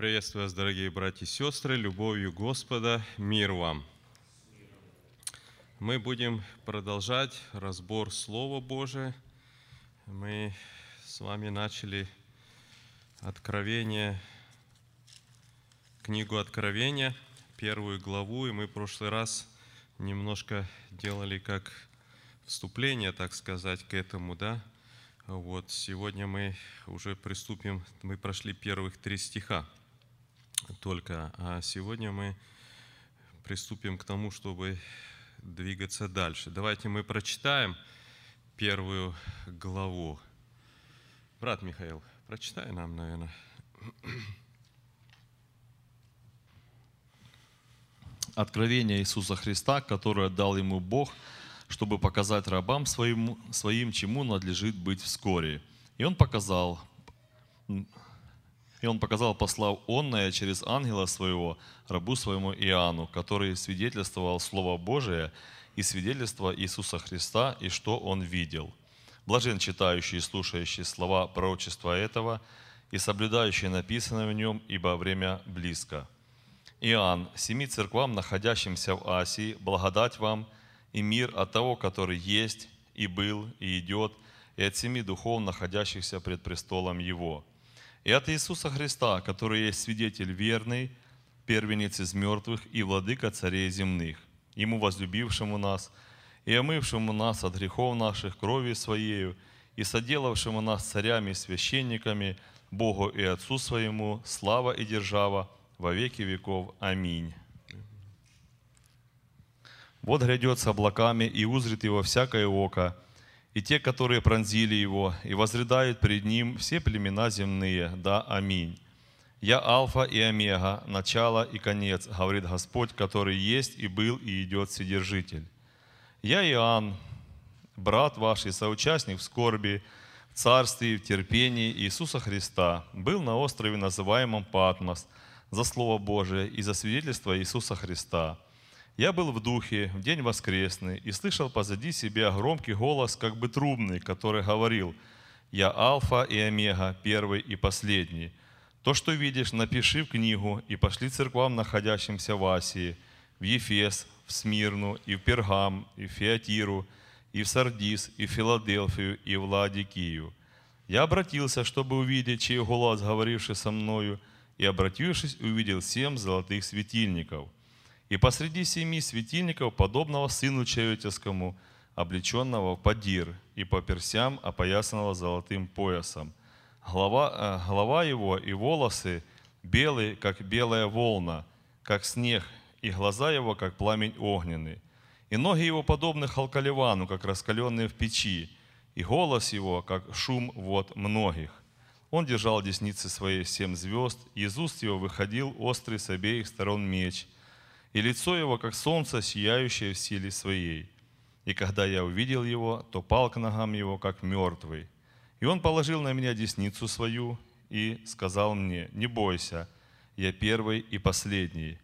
Приветствую вас, дорогие братья и сестры, любовью Господа, мир вам. Мы будем продолжать разбор Слова Божия. Мы с вами начали Откровение, книгу Откровения, первую главу, и мы в прошлый раз немножко делали как вступление, так сказать, к этому, да. Вот сегодня мы уже приступим, мы прошли первых три стиха только, а сегодня мы приступим к тому, чтобы двигаться дальше. Давайте мы прочитаем первую главу. Брат Михаил, прочитай нам, наверное. Откровение Иисуса Христа, которое дал ему Бог, чтобы показать рабам своим, своим, чему надлежит быть вскоре. И он показал, и он показал, послав онное через ангела своего, рабу своему Иоанну, который свидетельствовал Слово Божие и свидетельство Иисуса Христа, и что он видел. Блажен читающий и слушающий слова пророчества этого и соблюдающий написанное в нем, ибо время близко. Иоанн, семи церквам, находящимся в Асии, благодать вам и мир от того, который есть и был и идет, и от семи духов, находящихся пред престолом Его – и от Иисуса Христа, который есть свидетель верный, первенец из мертвых и владыка царей земных, Ему возлюбившему нас и омывшему нас от грехов наших крови Своею и соделавшему нас царями и священниками, Богу и Отцу Своему, слава и держава во веки веков. Аминь. Вот грядет с облаками и узрит его всякое око, и те, которые пронзили его, и возрыдают пред ним все племена земные. Да, аминь. Я Алфа и Омега, начало и конец, говорит Господь, который есть и был и идет Вседержитель. Я Иоанн, брат ваш и соучастник в скорби, в царстве и в терпении Иисуса Христа, был на острове, называемом Патмос, за Слово Божие и за свидетельство Иисуса Христа – я был в духе в день воскресный и слышал позади себя громкий голос, как бы трубный, который говорил, «Я Алфа и Омега, первый и последний. То, что видишь, напиши в книгу и пошли церквам, находящимся в Асии, в Ефес, в Смирну, и в Пергам, и в Феатиру, и в Сардис, и в Филадельфию, и в Ладикию. Я обратился, чтобы увидеть, чей голос, говоривший со мною, и, обратившись, увидел семь золотых светильников – и посреди семи светильников, подобного сыну человеческому, облеченного в падир, и по персям опоясанного золотым поясом. Голова, э, голова его и волосы белые, как белая волна, как снег, и глаза его, как пламень огненный. И ноги его подобны халкаливану, как раскаленные в печи, и голос его, как шум вод многих. Он держал десницы своей семь звезд, и из уст его выходил острый с обеих сторон меч – и лицо его, как солнце, сияющее в силе своей. И когда я увидел его, то пал к ногам его, как мертвый. И он положил на меня десницу свою и сказал мне, не бойся, я первый и последний.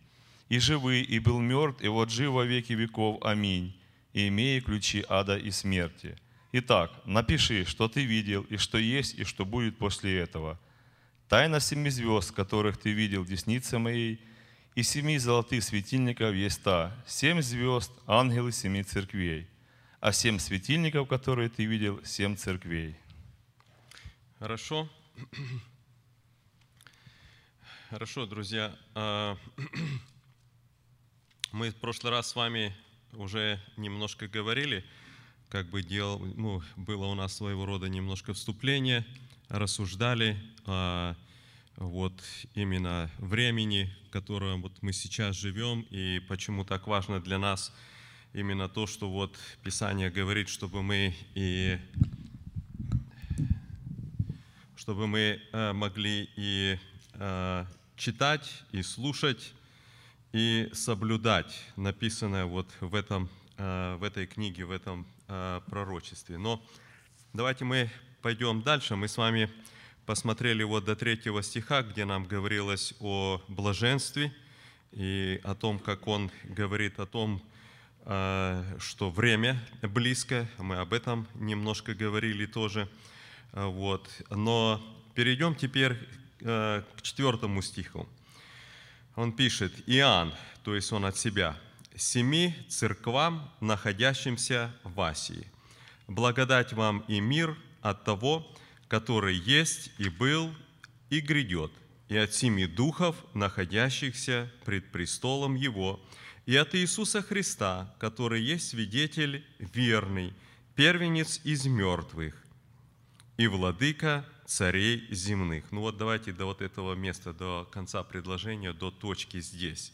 И живый, и был мертв, и вот жив во веки веков. Аминь. И имея ключи ада и смерти. Итак, напиши, что ты видел, и что есть, и что будет после этого. Тайна семи звезд, которых ты видел деснице моей – и семи золотых светильников есть та, семь звезд, ангелы семи церквей, а семь светильников, которые ты видел, семь церквей. Хорошо. Хорошо, друзья. А, мы в прошлый раз с вами уже немножко говорили, как бы делал, ну, было у нас своего рода немножко вступление, рассуждали о вот именно времени, в котором вот мы сейчас живем, и почему так важно для нас именно то, что вот Писание говорит, чтобы мы и чтобы мы э, могли и э, читать, и слушать, и соблюдать написанное вот в, этом, э, в этой книге, в этом пророчестве. Но давайте мы пойдем дальше. Мы с вами посмотрели вот до третьего стиха, где нам говорилось о блаженстве и о том, как он говорит о том, э, что время близко. Мы об этом немножко говорили тоже. Э, вот. Но перейдем теперь э, к четвертому стиху. Он пишет, Иоанн, то есть он от себя, «Семи церквам, находящимся в Асии, благодать вам и мир от того, который есть и был и грядет, и от семи духов, находящихся пред престолом Его, и от Иисуса Христа, который есть свидетель верный, первенец из мертвых и владыка царей земных. Ну вот давайте до вот этого места, до конца предложения, до точки здесь.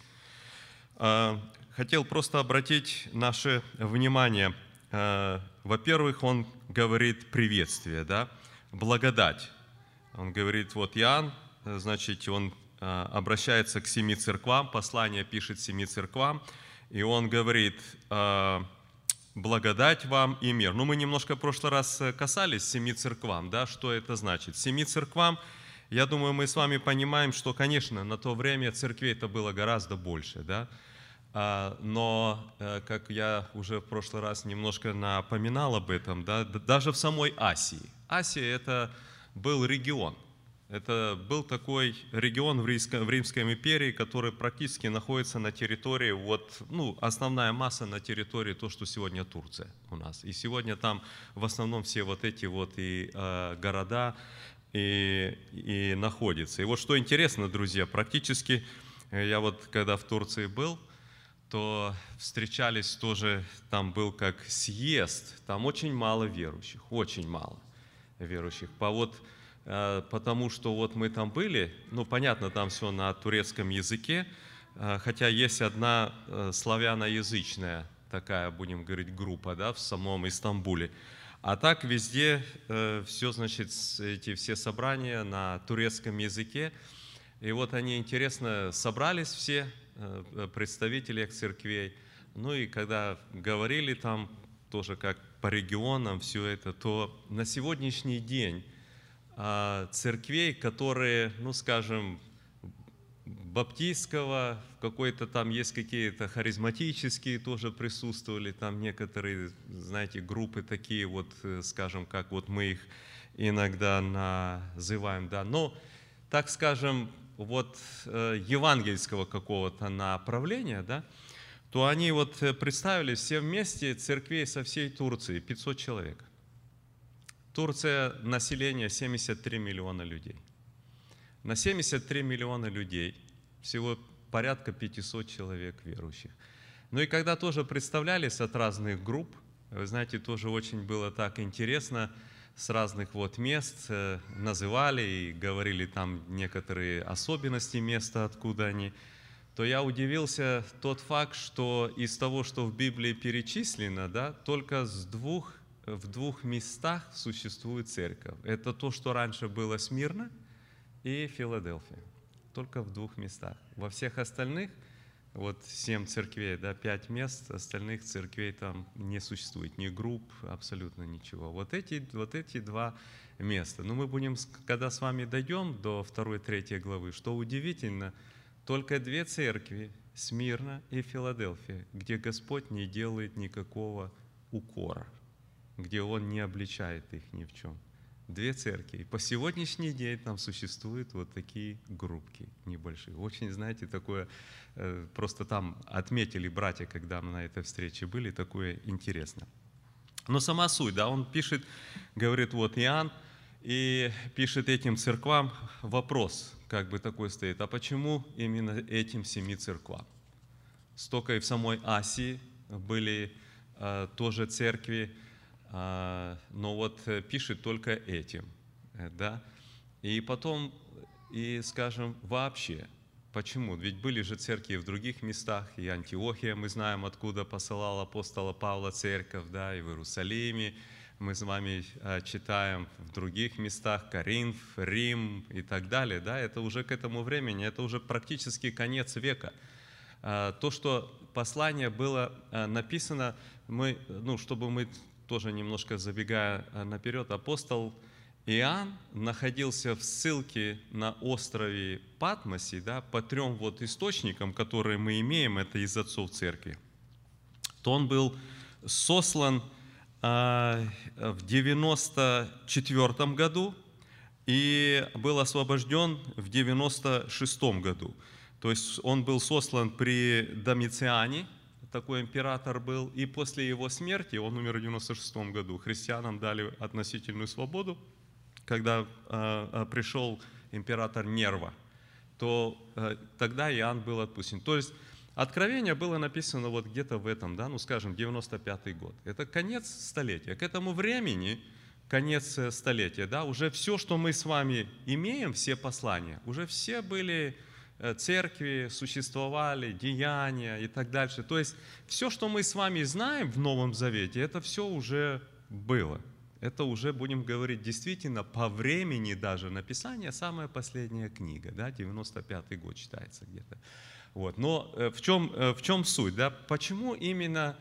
А, хотел просто обратить наше внимание. А, во-первых, он говорит приветствие, да, благодать. Он говорит, вот Иоанн, значит, он а, обращается к семи церквам, послание пишет семи церквам, и он говорит, благодать вам и мир. Ну, мы немножко в прошлый раз э, касались семи церквам, да, что это значит. Семи церквам, я думаю, мы с вами понимаем, что, конечно, на то время церквей это было гораздо больше, да, а, но, э, как я уже в прошлый раз немножко напоминал об этом, да, даже в самой Асии. Асия – это был регион – это был такой регион в Римской, в Римской империи, который практически находится на территории, вот, ну, основная масса на территории то, что сегодня Турция у нас. И сегодня там в основном все вот эти вот и э, города и, и находятся. И вот что интересно, друзья, практически э, я вот когда в Турции был, то встречались тоже, там был как съезд, там очень мало верующих, очень мало верующих. По вот Э, потому что вот мы там были, ну, понятно, там все на турецком языке, э, хотя есть одна э, славяноязычная такая, будем говорить, группа, да, в самом Истамбуле. А так везде все, значит, эти все собрания на турецком языке. И вот они, интересно, собрались все представители церквей. Ну и когда говорили там тоже как по регионам все это, то на сегодняшний день а, церквей, которые, ну скажем, баптистского, какой-то там есть какие-то харизматические тоже присутствовали, там некоторые, знаете, группы такие вот, э, скажем, как вот мы их иногда называем, да, но, так скажем, вот э, евангельского какого-то направления, да, то они вот э, представили все вместе церквей со всей Турции, 500 человек. Турция население 73 миллиона людей. На 73 миллиона людей всего порядка 500 человек верующих. Ну и когда тоже представлялись от разных групп, вы знаете, тоже очень было так интересно, с разных вот мест э, называли и говорили там некоторые особенности места, откуда они, то я удивился тот факт, что из того, что в Библии перечислено, да, только с двух в двух местах существует церковь. Это то, что раньше было Смирно и Филадельфия. Только в двух местах. Во всех остальных, вот семь церквей, да, пять мест, остальных церквей там не существует, ни групп, абсолютно ничего. Вот эти, вот эти два места. Но мы будем, когда с вами дойдем до второй, третьей главы, что удивительно, только две церкви, Смирно и Филадельфия, где Господь не делает никакого укора где Он не обличает их ни в чем. Две церкви. И по сегодняшний день там существуют вот такие группки небольшие. Очень, знаете, такое, э, просто там отметили братья, когда мы на этой встрече были, такое интересно. Но сама суть, да, он пишет, говорит, вот Иоанн, и пишет этим церквам вопрос, как бы такой стоит, а почему именно этим семи церквам? Столько и в самой Асии были э, тоже церкви, а, но вот э, пишет только этим, э, да. И потом, и скажем, вообще, почему? Ведь были же церкви в других местах, и Антиохия, мы знаем, откуда посылал апостола Павла церковь, да, и в Иерусалиме, мы с вами э, читаем в других местах, Коринф, Рим и так далее, да, это уже к этому времени, это уже практически конец века. А, то, что послание было написано, мы, ну, чтобы мы тоже немножко забегая наперед, апостол Иоанн находился в ссылке на острове Патмосе, да, по трем вот источникам, которые мы имеем, это из отцов церкви, то он был сослан а, в 94 году, и был освобожден в 96 году. То есть он был сослан при Домициане, такой император был, и после его смерти, он умер в 96 году, христианам дали относительную свободу, когда э, пришел император Нерва, то э, тогда Иоанн был отпущен. То есть Откровение было написано вот где-то в этом, да, ну скажем, 95 год. Это конец столетия. К этому времени, конец э, столетия, да, уже все, что мы с вами имеем, все послания, уже все были э, церкви, существовали, деяния и так дальше. То есть все, что мы с вами знаем в Новом Завете, это все уже было. Это уже, будем говорить, действительно по времени даже написания самая последняя книга, да, 95 год считается где-то. Вот. Но э, в чем, э, в чем суть? Да? Почему именно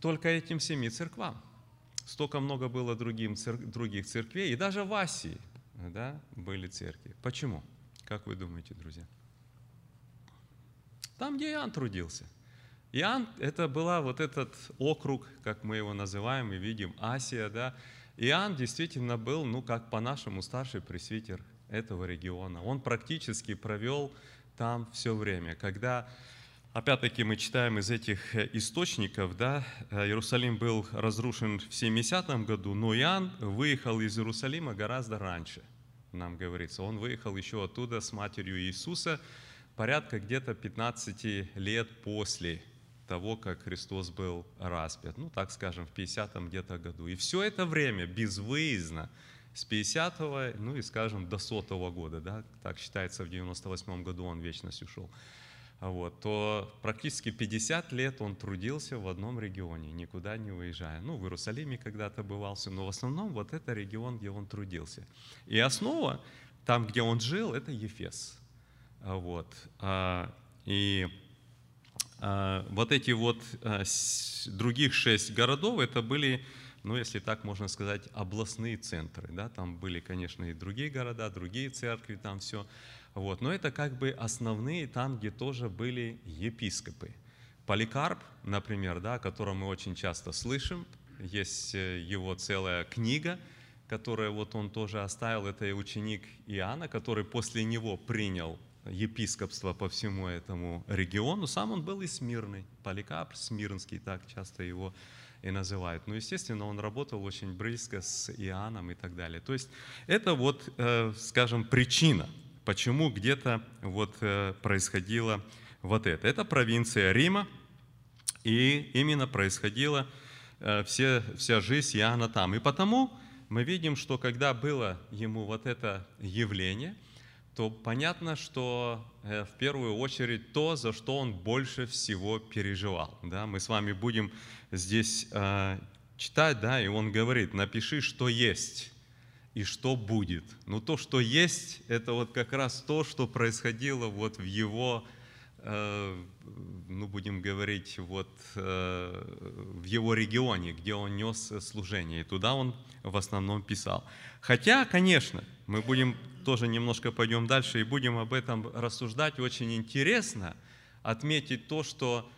только этим семи церквам? Столько много было другим, других церквей, и даже в Асии да, были церкви. Почему? Как вы думаете, друзья? Там, где Иоанн трудился. Иоанн, это была вот этот округ, как мы его называем и видим, Асия, да. Иоанн действительно был, ну, как по-нашему, старший пресвитер этого региона. Он практически провел там все время. Когда, опять-таки, мы читаем из этих э, источников, да, э, Иерусалим был разрушен в 70 году, но Иоанн выехал из Иерусалима гораздо раньше, нам говорится. Он выехал еще оттуда с матерью Иисуса, порядка где-то 15 лет после того, как Христос был распят. Ну, так скажем, в 50-м где-то году. И все это время безвыездно с 50-го, ну и, скажем, до сотого года, да, так считается, в 98 году он вечность ушел, вот, то практически 50 лет он трудился в одном регионе, никуда не уезжая. Ну, в Иерусалиме когда-то бывался, но в основном вот это регион, где он трудился. И основа, там, где он жил, это Ефес. Вот. А, и а, вот эти вот а, других шесть городов, это были ну, если так можно сказать, областные центры. Да? Там были, конечно, и другие города, другие церкви, там все. Вот. Но это как бы основные, там, где тоже были епископы. Поликарп, например, да, о котором мы очень часто слышим, есть э, его целая книга, которую вот он тоже оставил, это и ученик Иоанна, который после него принял епископство по всему этому региону. Сам он был и Смирный, Поликарп Смирнский, так часто его и называют. Но, естественно, он работал очень близко с Иоанном и так далее. То есть это вот, э, скажем, причина, почему где-то вот э, происходило вот это. Это провинция Рима, и именно происходила э, все, вся жизнь Иоанна там. И потому мы видим, что когда было ему вот это явление – то понятно, что э, в первую очередь то, за что он больше всего переживал. Да? Мы с вами будем здесь э, читать, да, и он говорит, напиши, что есть и что будет. Но то, что есть, это вот как раз то, что происходило вот в его, э, ну будем говорить, вот э, в его регионе, где он нес служение. И туда он в основном писал. Хотя, конечно, мы будем тоже немножко пойдем дальше и будем об этом рассуждать. Очень интересно отметить то, что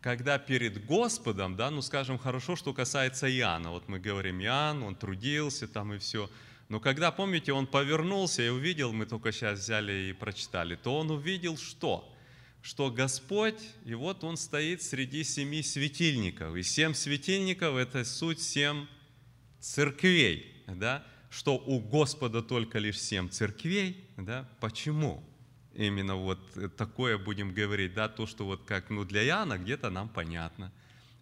когда перед Господом, да, ну скажем, хорошо, что касается Иоанна, вот мы говорим, Иоанн, он трудился там и все, но когда, помните, он повернулся и увидел, мы только сейчас взяли и прочитали, то он увидел что? Что Господь, и вот он стоит среди семи светильников, и семь светильников – это суть семь церквей, да? что у Господа только лишь семь церквей, да, почему? Именно вот такое будем говорить, да, то, что вот как, ну, для Иоанна где-то нам понятно,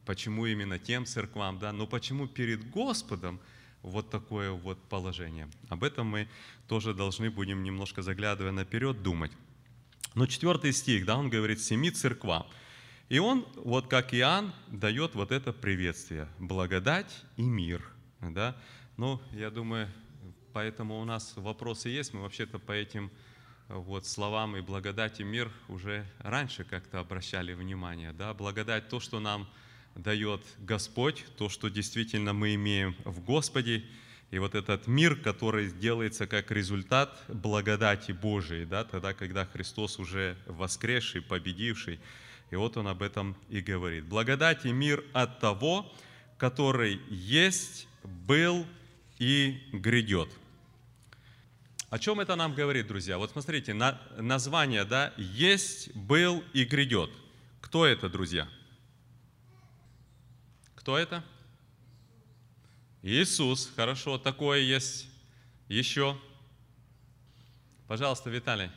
почему именно тем церквам, да, но почему перед Господом вот такое вот положение. Об этом мы тоже должны будем немножко заглядывая наперед думать. Но четвертый стих, да, он говорит «семи церквам». И он, вот как Иоанн, дает вот это приветствие, благодать и мир. Да? Ну, я думаю, Поэтому у нас вопросы есть. Мы вообще-то по этим вот словам и благодати мир уже раньше как-то обращали внимание. Да? Благодать то, что нам дает Господь, то, что действительно мы имеем в Господе, и вот этот мир, который делается как результат благодати Божией, да, тогда, когда Христос уже воскресший, победивший, и вот он об этом и говорит. Благодать и мир от того, который есть, был и грядет. О чем это нам говорит, друзья? Вот смотрите, на, название, да, есть, был и грядет. Кто это, друзья? Кто это? Иисус. Хорошо, такое есть. Еще. Пожалуйста, Виталий.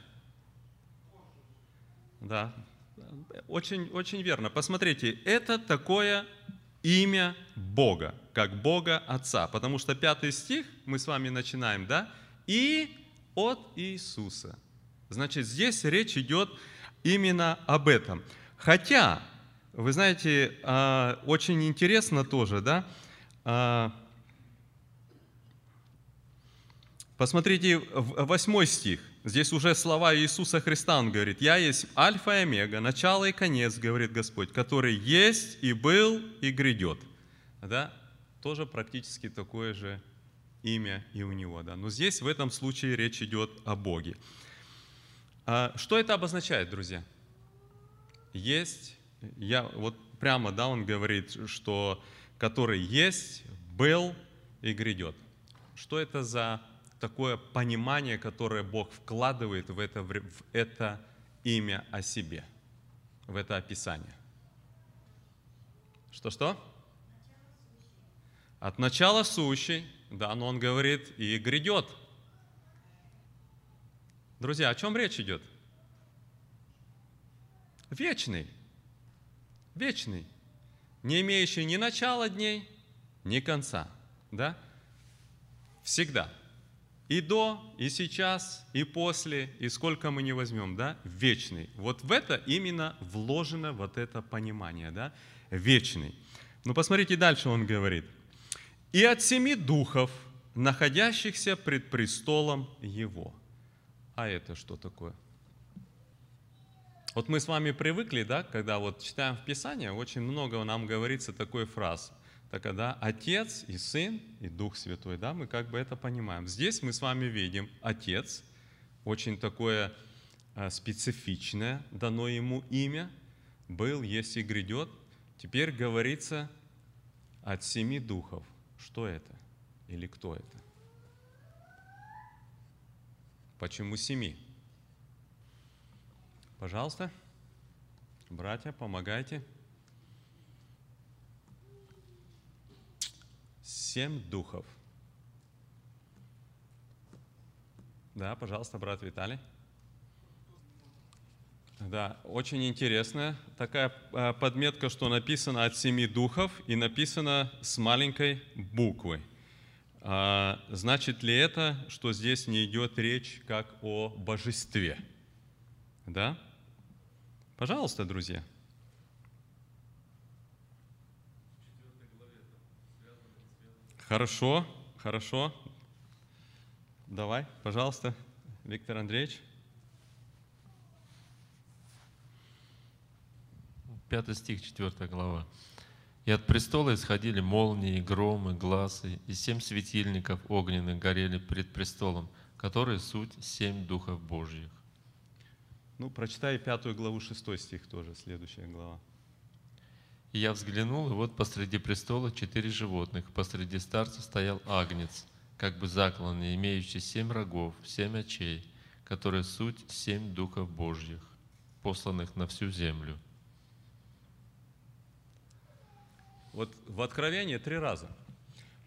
Да, очень, очень верно. Посмотрите, это такое имя Бога, как Бога Отца. Потому что пятый стих мы с вами начинаем, да? И от Иисуса. Значит, здесь речь идет именно об этом. Хотя, вы знаете, а, очень интересно тоже, да? А, посмотрите, восьмой стих. Здесь уже слова Иисуса Христа, Он говорит, «Я есть Альфа и Омега, начало и конец, говорит Господь, который есть и был и грядет». Да? Тоже практически такое же имя и у Него. Да? Но здесь в этом случае речь идет о Боге. А что это обозначает, друзья? Есть, я, вот прямо, да, он говорит, что который есть, был и грядет. Что это за такое понимание, которое Бог вкладывает в это, в это имя о себе, в это описание. Что-что? От начала сущий, да, но он говорит, и грядет. Друзья, о чем речь идет? Вечный. Вечный. Не имеющий ни начала дней, ни конца. Да? Всегда. И до, и сейчас, и после, и сколько мы не возьмем, да, вечный. Вот в это именно вложено вот это понимание, да, вечный. Ну, посмотрите, дальше он говорит. И от семи духов, находящихся пред престолом Его. А это что такое? Вот мы с вами привыкли, да, когда вот читаем в Писании, очень много нам говорится такой фраз – так когда Отец и Сын и Дух Святой, да, мы как бы это понимаем. Здесь мы с вами видим Отец, очень такое э, специфичное, дано ему имя, был, есть и грядет. Теперь говорится от семи духов. Что это? Или кто это? Почему семи? Пожалуйста, братья, помогайте. Семь духов. Да, пожалуйста, брат Виталий. Да, очень интересная такая а, подметка, что написано от семи духов и написано с маленькой буквы. А, значит ли это, что здесь не идет речь как о божестве? Да? Пожалуйста, друзья. Хорошо, хорошо. Давай, пожалуйста, Виктор Андреевич. Пятый стих, четвертая глава. «И от престола исходили молнии, громы, глазы, и семь светильников огненных горели пред престолом, которые суть семь духов Божьих». Ну, прочитай пятую главу, шестой стих тоже, следующая глава. И я взглянул, и вот посреди престола четыре животных, посреди старца стоял агнец, как бы закланный, имеющий семь рогов, семь очей, которые суть семь духов Божьих, посланных на всю землю. Вот в Откровении три раза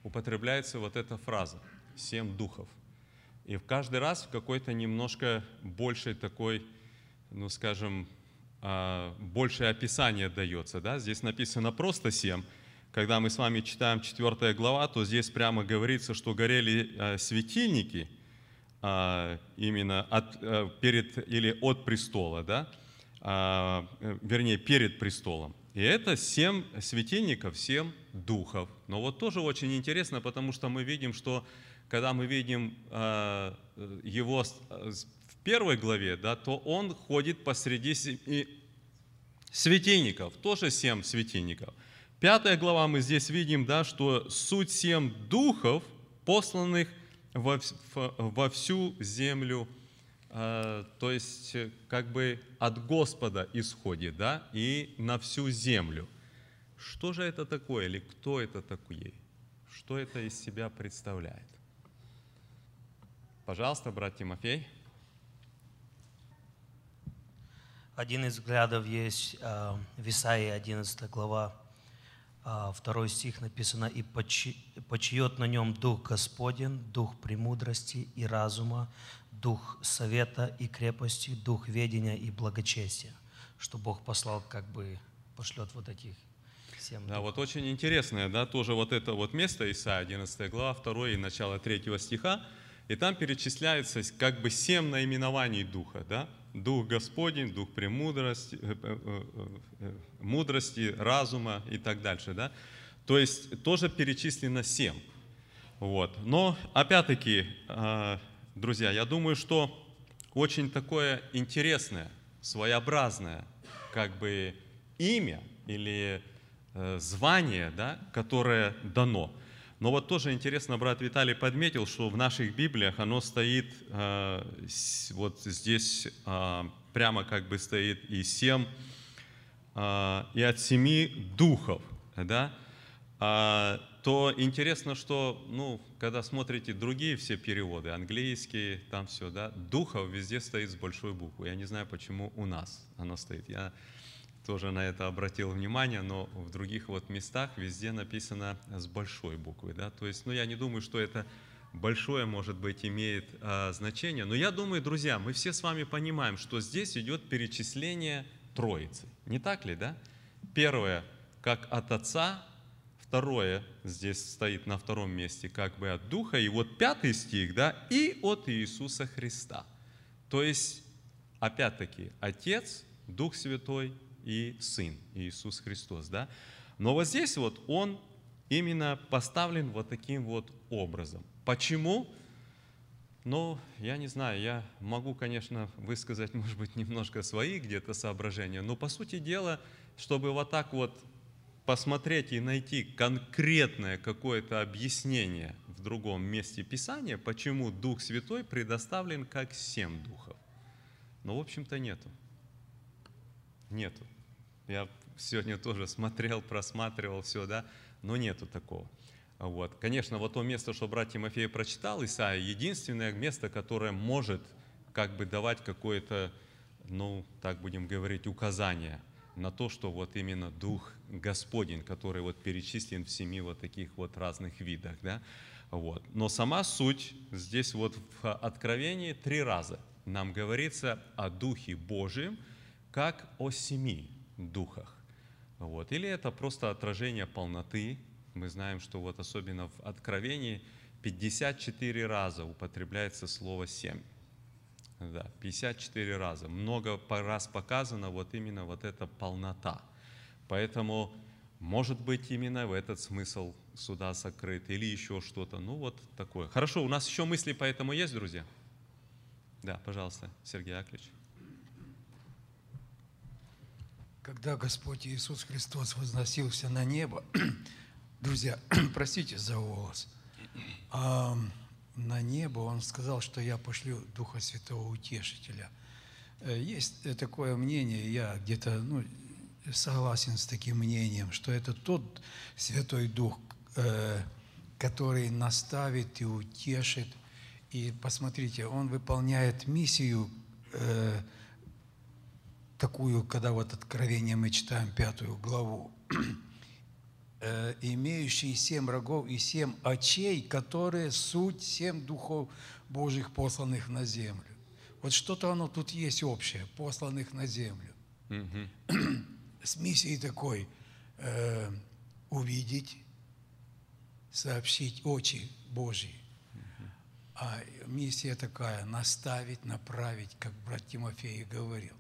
употребляется вот эта фраза «семь духов». И в каждый раз в какой-то немножко большей такой, ну скажем, большее описание дается. Да? Здесь написано просто семь. Когда мы с вами читаем 4 глава, то здесь прямо говорится, что горели а, светильники а, именно от, перед или от престола, да? вернее, перед престолом. И это семь светильников, семь духов. Но вот тоже очень интересно, потому что мы видим, что когда мы видим его первой главе, да, то он ходит посреди светильников, тоже семь светильников. Пятая глава мы здесь видим, да, что суть семь духов, посланных во, во всю землю, э, то есть как бы от Господа исходит, да, и на всю землю. Что же это такое, или кто это такой? Что это из себя представляет? Пожалуйста, брат Тимофей. Один из взглядов есть э, в Исаии 11 глава, э, второй стих написано, «И почи- почиет на нем Дух Господен, Дух премудрости и разума, Дух совета и крепости, Дух ведения и благочестия». Что Бог послал, как бы пошлет вот этих семь Да, вот очень интересное, да, тоже вот это вот место, Исайя 11 глава, 2 и начало 3 стиха, и там перечисляется как бы семь наименований Духа, да, Дух Господень, Дух премудрости, э, э, э, мудрости, разума и так дальше, да. То есть тоже перечислено семь. Вот. Но опять-таки, друзья, я думаю, что очень такое интересное, своеобразное, как бы имя или звание, да, которое дано. Но вот тоже интересно, брат Виталий подметил, что в наших Библиях оно стоит, э, вот здесь э, прямо как бы стоит и семь, э, и от семи духов, да, а, то интересно, что, ну, когда смотрите другие все переводы, английские, там все, да, духов везде стоит с большой буквы. Я не знаю, почему у нас оно стоит. Я тоже на это обратил внимание, но в других вот местах везде написано с большой буквы, да, то есть, ну, я не думаю, что это большое, может быть, имеет а, значение, но я думаю, друзья, мы все с вами понимаем, что здесь идет перечисление Троицы, не так ли, да? Первое, как от Отца, второе здесь стоит на втором месте, как бы от Духа, и вот пятый стих, да, и от Иисуса Христа. То есть, опять-таки, Отец, Дух Святой и Сын, Иисус Христос, да. Но вот здесь вот Он именно поставлен вот таким вот образом. Почему? Ну, я не знаю, я могу, конечно, высказать, может быть, немножко свои где-то соображения, но по сути дела, чтобы вот так вот посмотреть и найти конкретное какое-то объяснение в другом месте Писания, почему Дух Святой предоставлен как семь духов. Но, в общем-то, нету. Нету. Я сегодня тоже смотрел, просматривал все, да, но нету такого. Вот. Конечно, вот то место, что брат Тимофей прочитал, Исаия, единственное место, которое может как бы давать какое-то, ну, так будем говорить, указание на то, что вот именно Дух Господень, который вот перечислен в семи вот таких вот разных видах, да, вот. Но сама суть здесь вот в Откровении три раза нам говорится о Духе Божьем, как о семи духах. Вот. Или это просто отражение полноты. Мы знаем, что вот особенно в Откровении 54 раза употребляется слово «семь». Да, 54 раза. Много раз показано вот именно вот эта полнота. Поэтому, может быть, именно в этот смысл суда сокрыт или еще что-то. Ну, вот такое. Хорошо, у нас еще мысли по этому есть, друзья? Да, пожалуйста, Сергей Аклич. Когда Господь Иисус Христос возносился на небо, друзья, простите за голос, а, на небо Он сказал, что я пошлю Духа Святого Утешителя. Э, Есть э, такое мнение, я где-то ну, согласен с таким мнением, что это тот Святой Дух, э, который наставит и утешит. И посмотрите, Он выполняет миссию такую, когда вот Откровение мы читаем пятую главу, э, имеющий семь рогов и семь очей, которые суть семь духов Божьих, посланных на землю. Вот что-то оно тут есть общее, посланных на землю. Мгм. С миссией такой э, увидеть, сообщить очи Божьи. А миссия такая – наставить, направить, как брат Тимофей говорил.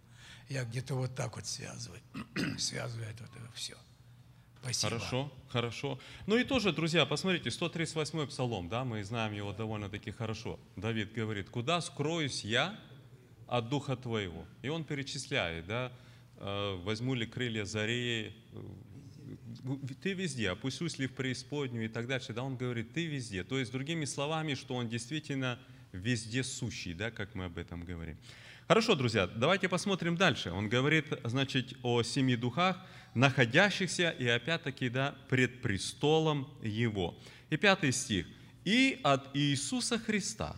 Я где-то вот так вот связываю, связываю это все. Спасибо. Хорошо, хорошо. Ну и тоже, друзья, посмотрите, 138-й псалом, да, мы знаем его довольно-таки хорошо. Давид говорит, куда скроюсь я от Духа Твоего? И он перечисляет, да, э, возьму ли крылья зареи, э, ты везде, опущусь ли в преисподнюю и так дальше, да, он говорит, ты везде. То есть, другими словами, что он действительно везде сущий, да, как мы об этом говорим. Хорошо, друзья, давайте посмотрим дальше. Он говорит, значит, о семи духах, находящихся, и опять-таки, да, пред престолом Его. И пятый стих. «И от Иисуса Христа,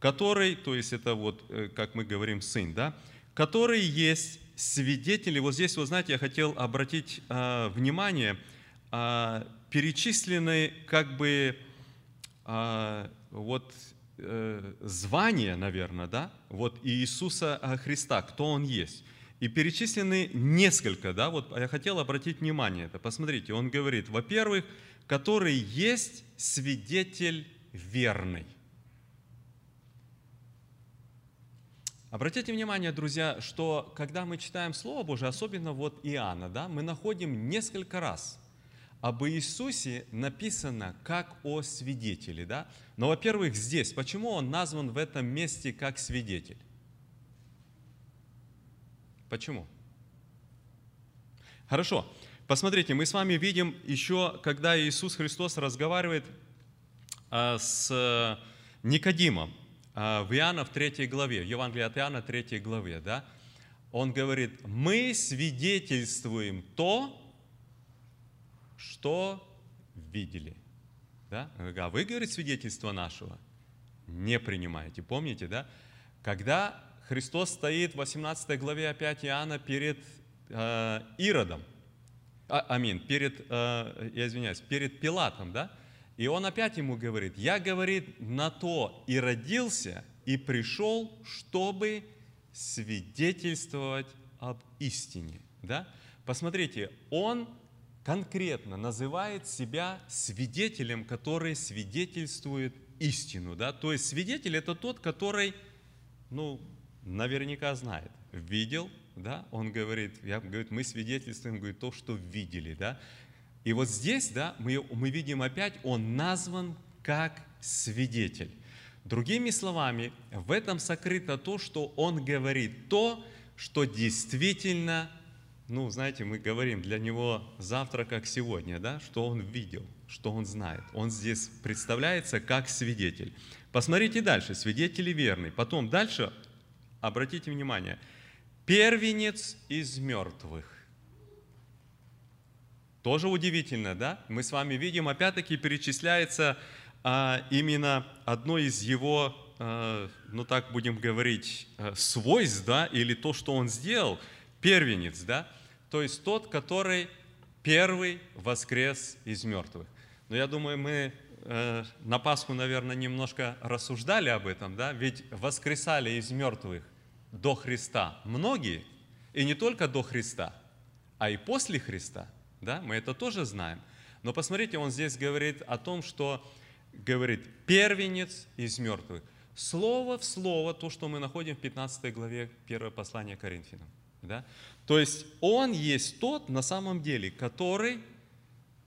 который, то есть это вот, э, как мы говорим, сын, да, который есть свидетели. Вот здесь, вы знаете, я хотел обратить а, внимание, а, перечислены как бы а, вот э, звания, наверное, да, вот Иисуса а, Христа, кто Он есть. И перечислены несколько, да, вот я хотел обратить внимание это. Посмотрите, он говорит, во-первых, который есть свидетель верный. Обратите внимание, друзья, что когда мы читаем Слово Божие, особенно вот Иоанна, да, мы находим несколько раз об Иисусе написано как о свидетеле. Да? Но, во-первых, здесь, почему он назван в этом месте как свидетель? Почему? Хорошо. Посмотрите, мы с вами видим еще, когда Иисус Христос разговаривает а, с Никодимом а, в Иоанна в 3 главе, в Евангелии от Иоанна 3 главе, да, он говорит, мы свидетельствуем то, что видели. Да? А вы, говорит, свидетельство нашего не принимаете. Помните, да? Когда Христос стоит в 18 главе опять Иоанна перед э, Иродом, а, амин, перед, э, я извиняюсь, перед Пилатом, да? И он опять ему говорит, я, говорит, на то и родился, и пришел, чтобы свидетельствовать об истине. Да? Посмотрите, он конкретно называет себя свидетелем, который свидетельствует истину. Да? То есть свидетель – это тот, который, ну, наверняка знает, видел, да? он говорит, я, говорит, мы свидетельствуем говорит, то, что видели. Да? И вот здесь да, мы, мы видим опять, он назван как свидетель. Другими словами, в этом сокрыто то, что он говорит то, что действительно ну, знаете, мы говорим, для него завтра как сегодня, да, что он видел, что он знает. Он здесь представляется как свидетель. Посмотрите дальше, свидетели верный. Потом дальше, обратите внимание, первенец из мертвых. Тоже удивительно, да? Мы с вами видим, опять-таки перечисляется а, именно одно из его, а, ну так будем говорить, а, свойств, да, или то, что он сделал – первенец, да? То есть тот, который первый воскрес из мертвых. Но я думаю, мы э, на Пасху, наверное, немножко рассуждали об этом, да? Ведь воскресали из мертвых до Христа многие, и не только до Христа, а и после Христа, да? Мы это тоже знаем. Но посмотрите, он здесь говорит о том, что говорит первенец из мертвых. Слово в слово то, что мы находим в 15 главе 1 послания Коринфянам. Да? То есть Он есть тот на самом деле, который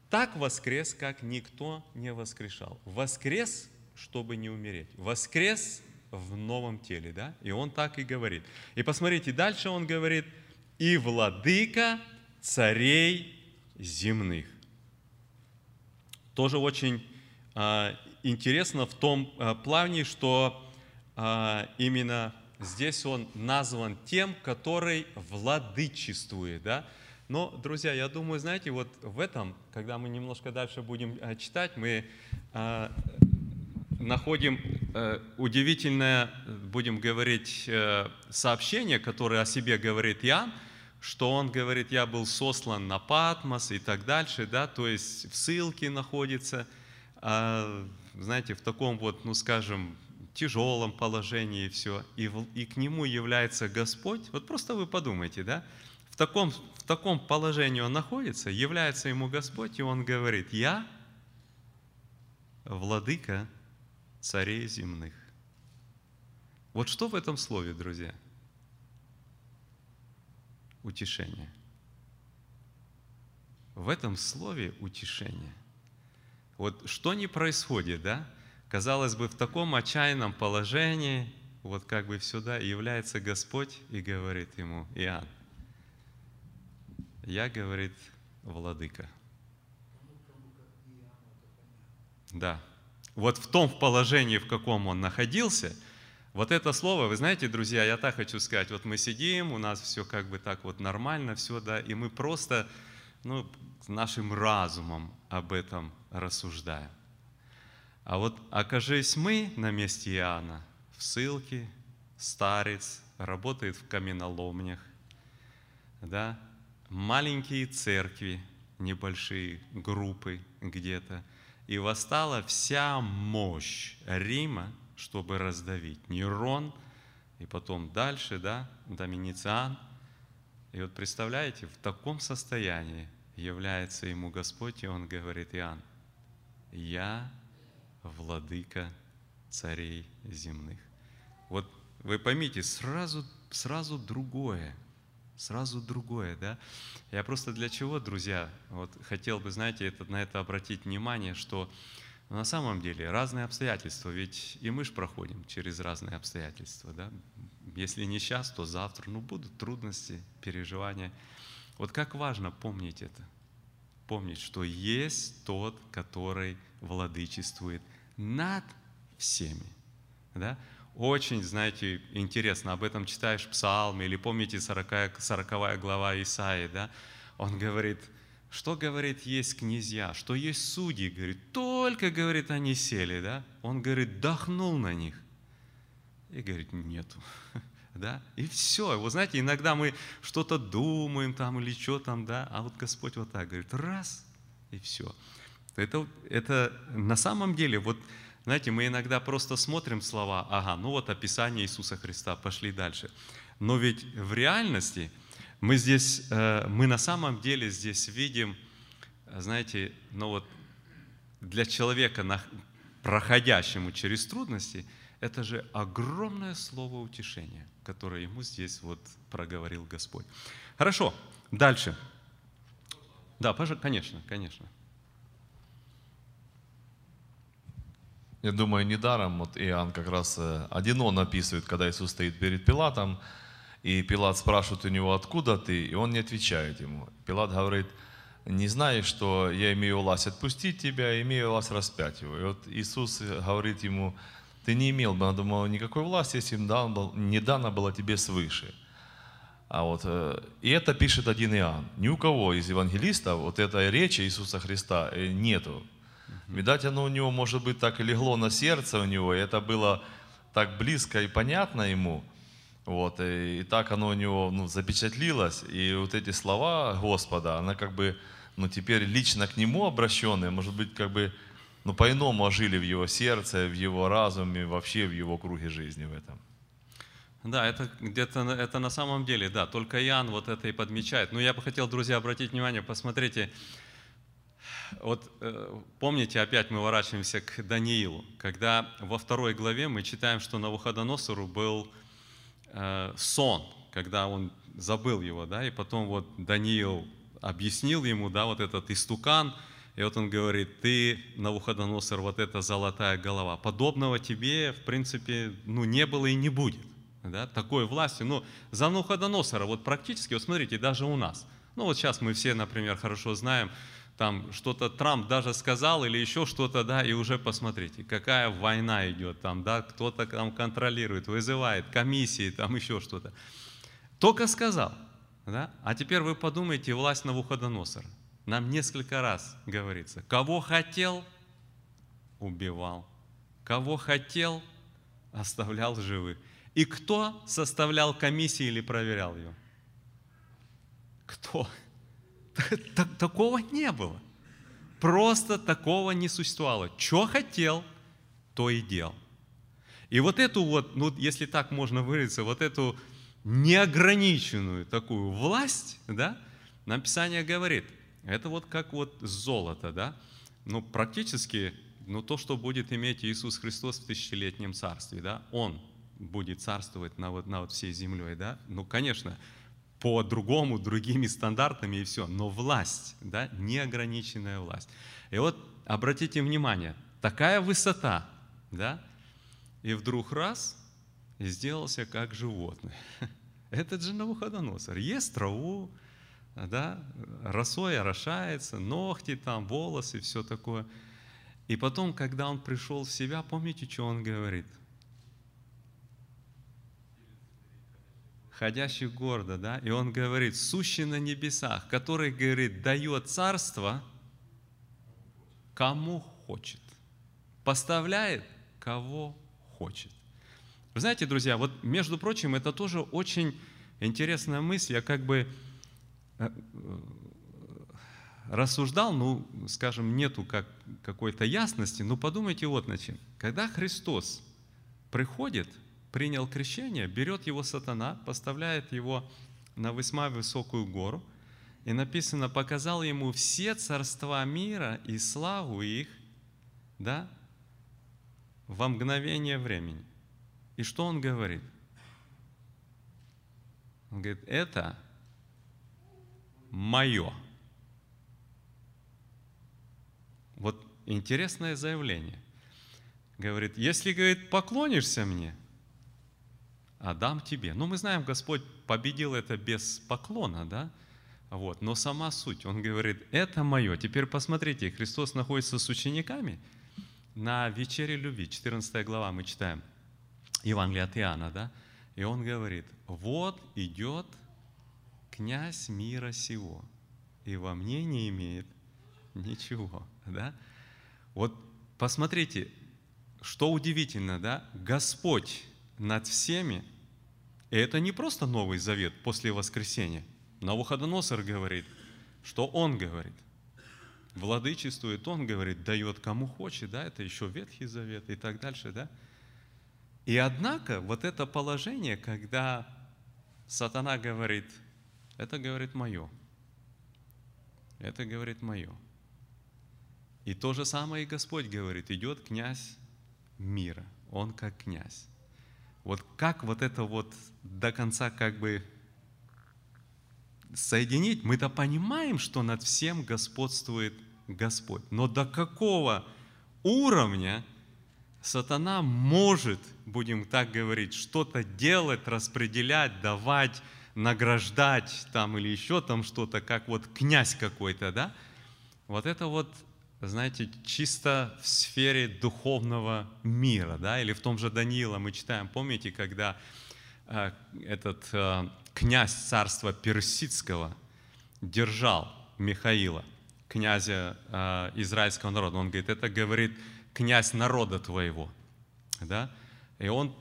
так воскрес, как никто не воскрешал. Воскрес, чтобы не умереть. Воскрес в новом теле. Да? И Он так и говорит. И посмотрите, дальше Он говорит, и владыка царей земных. Тоже очень а, интересно в том а, плане, что а, именно здесь он назван тем, который владычествует. Да? Но, друзья, я думаю, знаете, вот в этом, когда мы немножко дальше будем э, читать, мы э, находим э, удивительное, будем говорить, э, сообщение, которое о себе говорит Иоанн, что он говорит, я был сослан на Патмос и так дальше, да, то есть в ссылке находится, э, знаете, в таком вот, ну скажем, тяжелом положении и все, и, в, и к нему является Господь, вот просто вы подумайте, да, в таком, в таком положении он находится, является ему Господь, и он говорит, я владыка царей земных. Вот что в этом слове, друзья? Утешение. В этом слове утешение. Вот что не происходит, да? Казалось бы, в таком отчаянном положении, вот как бы сюда является Господь и говорит ему, Иоанн, я, говорит, владыка. Да. Вот в том положении, в каком он находился, вот это слово, вы знаете, друзья, я так хочу сказать, вот мы сидим, у нас все как бы так вот нормально, все, да, и мы просто, ну, нашим разумом об этом рассуждаем. А вот окажись мы на месте Иоанна в ссылке, старец, работает в каменоломнях, да, маленькие церкви, небольшие группы где-то, и восстала вся мощь Рима, чтобы раздавить Нерон, и потом дальше, да, Доминициан. И вот представляете, в таком состоянии является ему Господь, и он говорит, Иоанн, я владыка царей земных. Вот вы поймите, сразу, сразу другое, сразу другое, да? Я просто для чего, друзья, вот хотел бы, знаете, это, на это обратить внимание, что на самом деле разные обстоятельства, ведь и мы же проходим через разные обстоятельства, да? Если не сейчас, то завтра, ну будут трудности, переживания. Вот как важно помнить это, помнить, что есть тот, который владычествует над всеми, да? Очень, знаете, интересно, об этом читаешь в Псалме, или помните 40, 40 глава Исаии, да? Он говорит, что, говорит, есть князья, что есть судьи, говорит, только, говорит, они сели, да? Он, говорит, дохнул на них. И говорит, нету. Да? И все. Вы знаете, иногда мы что-то думаем там или что там, да, а вот Господь вот так говорит, раз, и все. Это, это на самом деле, вот знаете, мы иногда просто смотрим слова, ага, ну вот описание Иисуса Христа, пошли дальше. Но ведь в реальности мы здесь, э, мы на самом деле здесь видим, знаете, ну вот для человека, проходящему через трудности, это же огромное слово утешения, которое ему здесь вот проговорил Господь. Хорошо, дальше. Да, конечно, конечно. Я думаю, недаром вот Иоанн как раз э, один он описывает, когда Иисус стоит перед Пилатом, и Пилат спрашивает у него, откуда ты, и он не отвечает ему. Пилат говорит, не знаешь, что я имею власть отпустить тебя, имею власть распять его. И вот Иисус говорит ему, ты не имел бы, думал, никакой власти, если не дано было тебе свыше. А вот, э, и это пишет один Иоанн. Ни у кого из евангелистов вот этой речи Иисуса Христа э, нету. Видать, оно у него, может быть, так и легло на сердце у него, и это было так близко и понятно ему. Вот, и, и так оно у него ну, запечатлилось. И вот эти слова Господа, она как бы, ну, теперь лично к нему обращенные, может быть, как бы, ну, по-иному ожили в его сердце, в его разуме, вообще в его круге жизни в этом. Да, это где-то это на самом деле, да, только Иоанн вот это и подмечает. Но я бы хотел, друзья, обратить внимание, посмотрите, вот э, помните, опять мы ворачиваемся к Даниилу, когда во второй главе мы читаем, что на Навуходоносору был э, сон, когда он забыл его, да, и потом вот Даниил объяснил ему, да, вот этот истукан, и вот он говорит, ты, Навуходоносор, вот эта золотая голова, подобного тебе, в принципе, ну, не было и не будет, да, такой власти, ну, за Навуходоносора, вот практически, вот смотрите, даже у нас, ну, вот сейчас мы все, например, хорошо знаем, там что-то Трамп даже сказал или еще что-то, да, и уже посмотрите, какая война идет там, да, кто-то там контролирует, вызывает комиссии, там еще что-то. Только сказал, да, а теперь вы подумайте, власть Навуходоносора. Нам несколько раз говорится, кого хотел, убивал, кого хотел, оставлял живых. И кто составлял комиссии или проверял ее? Кто? Такого не было. Просто такого не существовало. Что хотел, то и делал. И вот эту вот, ну, если так можно выразиться, вот эту неограниченную такую власть, да, нам Писание говорит, это вот как вот золото, да, ну, практически, ну, то, что будет иметь Иисус Христос в тысячелетнем царстве, да, Он будет царствовать на вот, на вот всей землей, да, ну, конечно, по-другому, другими стандартами и все. Но власть, да, неограниченная власть. И вот обратите внимание, такая высота, да, и вдруг раз, и сделался как животное. Этот же Навуходоносор ест траву, да, росой орошается, ногти там, волосы, все такое. И потом, когда он пришел в себя, помните, что он говорит – ходящих гордо, да, и он говорит, сущий на небесах, который, говорит, дает царство кому хочет, поставляет кого хочет. Вы знаете, друзья, вот между прочим, это тоже очень интересная мысль. Я как бы э, э, рассуждал, ну, скажем, нету как, какой-то ясности, но подумайте вот на чем. Когда Христос приходит, принял крещение, берет его сатана, поставляет его на весьма высокую гору, и написано, показал ему все царства мира и славу их, да, во мгновение времени. И что он говорит? Он говорит, это мое. Вот интересное заявление. Говорит, если, говорит, поклонишься мне, отдам тебе. Ну, мы знаем, Господь победил это без поклона, да? Вот. Но сама суть, Он говорит, это мое. Теперь посмотрите, Христос находится с учениками на вечере любви, 14 глава мы читаем, Евангелие от Иоанна, да? И Он говорит, вот идет князь мира сего, и во мне не имеет ничего, да? Вот посмотрите, что удивительно, да? Господь над всеми, и это не просто Новый Завет после воскресения. Навуходоносор говорит, что он говорит. Владычествует он, говорит, дает кому хочет, да, это еще Ветхий Завет и так дальше, да. И однако вот это положение, когда сатана говорит, это говорит мое, это говорит мое. И то же самое и Господь говорит, идет князь мира, он как князь. Вот как вот это вот до конца как бы соединить, мы-то понимаем, что над всем господствует Господь. Но до какого уровня сатана может, будем так говорить, что-то делать, распределять, давать, награждать там или еще там что-то, как вот князь какой-то, да? Вот это вот знаете, чисто в сфере духовного мира, да, или в том же Даниила мы читаем, помните, когда э, этот э, князь царства персидского держал Михаила, князя э, израильского народа, он говорит, это говорит князь народа твоего, да, и он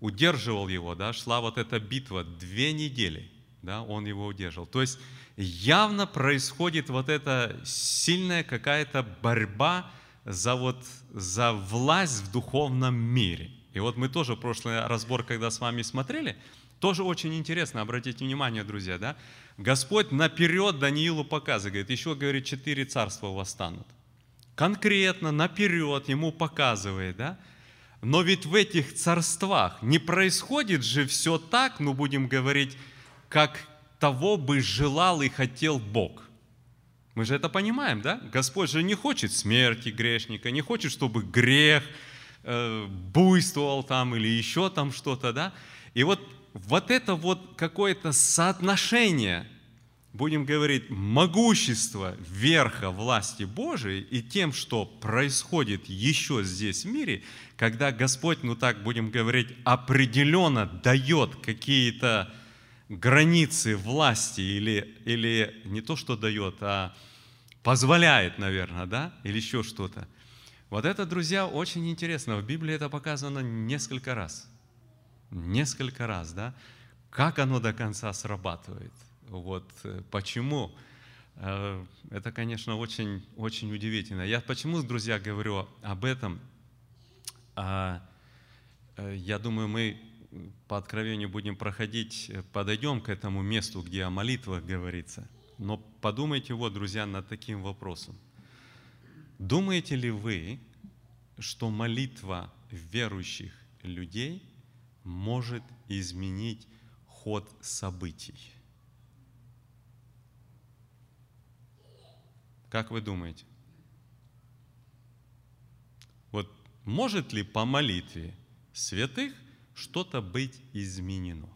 удерживал его, да, шла вот эта битва две недели, да, он его удерживал. То есть явно происходит вот эта сильная какая-то борьба за, вот, за власть в духовном мире. И вот мы тоже прошлый разбор, когда с вами смотрели, тоже очень интересно, обратите внимание, друзья, да? Господь наперед Даниилу показывает, еще, говорит, четыре царства восстанут. Конкретно, наперед ему показывает, да? Но ведь в этих царствах не происходит же все так, ну будем говорить, как того бы желал и хотел Бог. Мы же это понимаем, да? Господь же не хочет смерти грешника, не хочет, чтобы грех э, буйствовал там или еще там что-то, да? И вот, вот это вот какое-то соотношение, будем говорить, могущества верха власти Божией и тем, что происходит еще здесь в мире, когда Господь, ну так будем говорить, определенно дает какие-то границы власти или, или не то, что дает, а позволяет, наверное, да, или еще что-то. Вот это, друзья, очень интересно. В Библии это показано несколько раз. Несколько раз, да. Как оно до конца срабатывает. Вот э, почему. Э, это, конечно, очень, очень удивительно. Я почему, друзья, говорю об этом? А, э, я думаю, мы по откровению будем проходить, э, подойдем к этому месту, где о молитвах говорится. Но подумайте вот, друзья, над таким вопросом. Думаете ли вы, что молитва верующих людей может изменить ход событий? Как вы думаете? Вот может ли по молитве святых что-то быть изменено.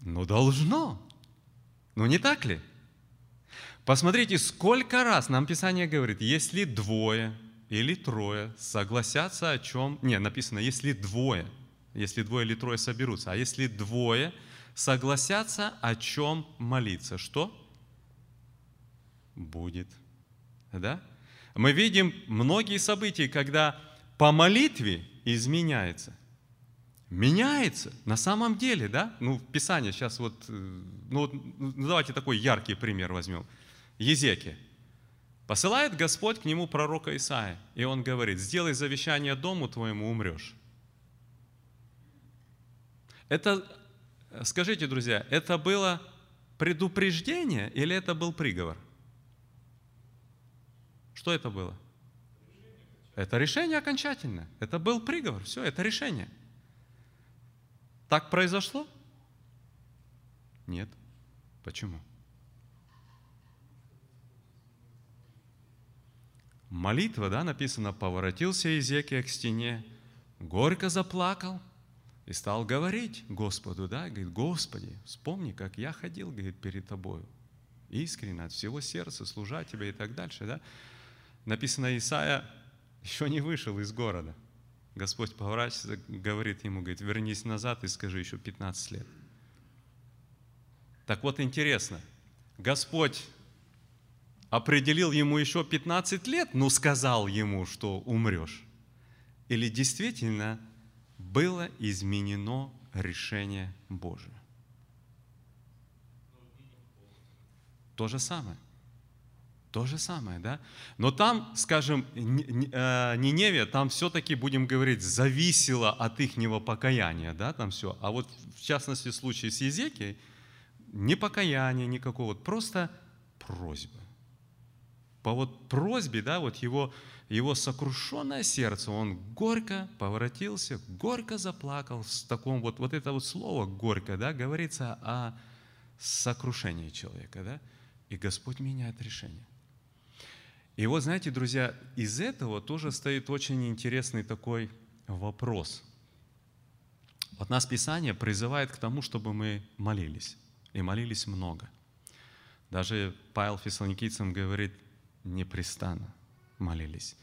Ну, должно. Ну, не так ли? Посмотрите, сколько раз нам Писание говорит, если двое или трое согласятся о чем... Не, написано, если двое, если двое или трое соберутся, а если двое согласятся о чем молиться, что? Будет. Да? Мы видим многие события, когда по молитве изменяется. Меняется на самом деле, да? Ну, Писание сейчас вот, э, ну, вот, ну давайте такой яркий пример возьмем. Езеки. Посылает Господь к нему пророка Исаия, и он говорит, сделай завещание дому твоему, умрешь. Это, скажите, друзья, это было предупреждение или это был приговор? Что это было? Это решение окончательное. Это был приговор. Все, это решение. Так произошло? Нет. Почему? Молитва, да, написано, поворотился Иезекия к стене, горько заплакал и стал говорить Господу, да, говорит, Господи, вспомни, как я ходил, говорит, перед Тобою, искренне, от всего сердца, служа Тебе и так дальше, да. Написано, Исаия еще не вышел из города. Господь поворачивается, говорит ему, говорит, вернись назад и скажи еще 15 лет. Так вот интересно, Господь определил ему еще 15 лет, но сказал ему, что умрешь. Или действительно было изменено решение Божие? То же самое. То же самое, да? Но там, скажем, э, Ниневия, там все-таки, будем говорить, зависело от ихнего покаяния, да, там все. А вот в частности в случае с Езекией, не покаяния никакого, просто просьба по вот просьбе, да, вот его, его сокрушенное сердце, он горько поворотился, горько заплакал. С таком вот, вот это вот слово горько, да, говорится о сокрушении человека, да, и Господь меняет решение. И вот, знаете, друзья, из этого тоже стоит очень интересный такой вопрос. Вот нас Писание призывает к тому, чтобы мы молились. И молились много. Даже Павел Фессалоникийцам говорит, непрестанно молились.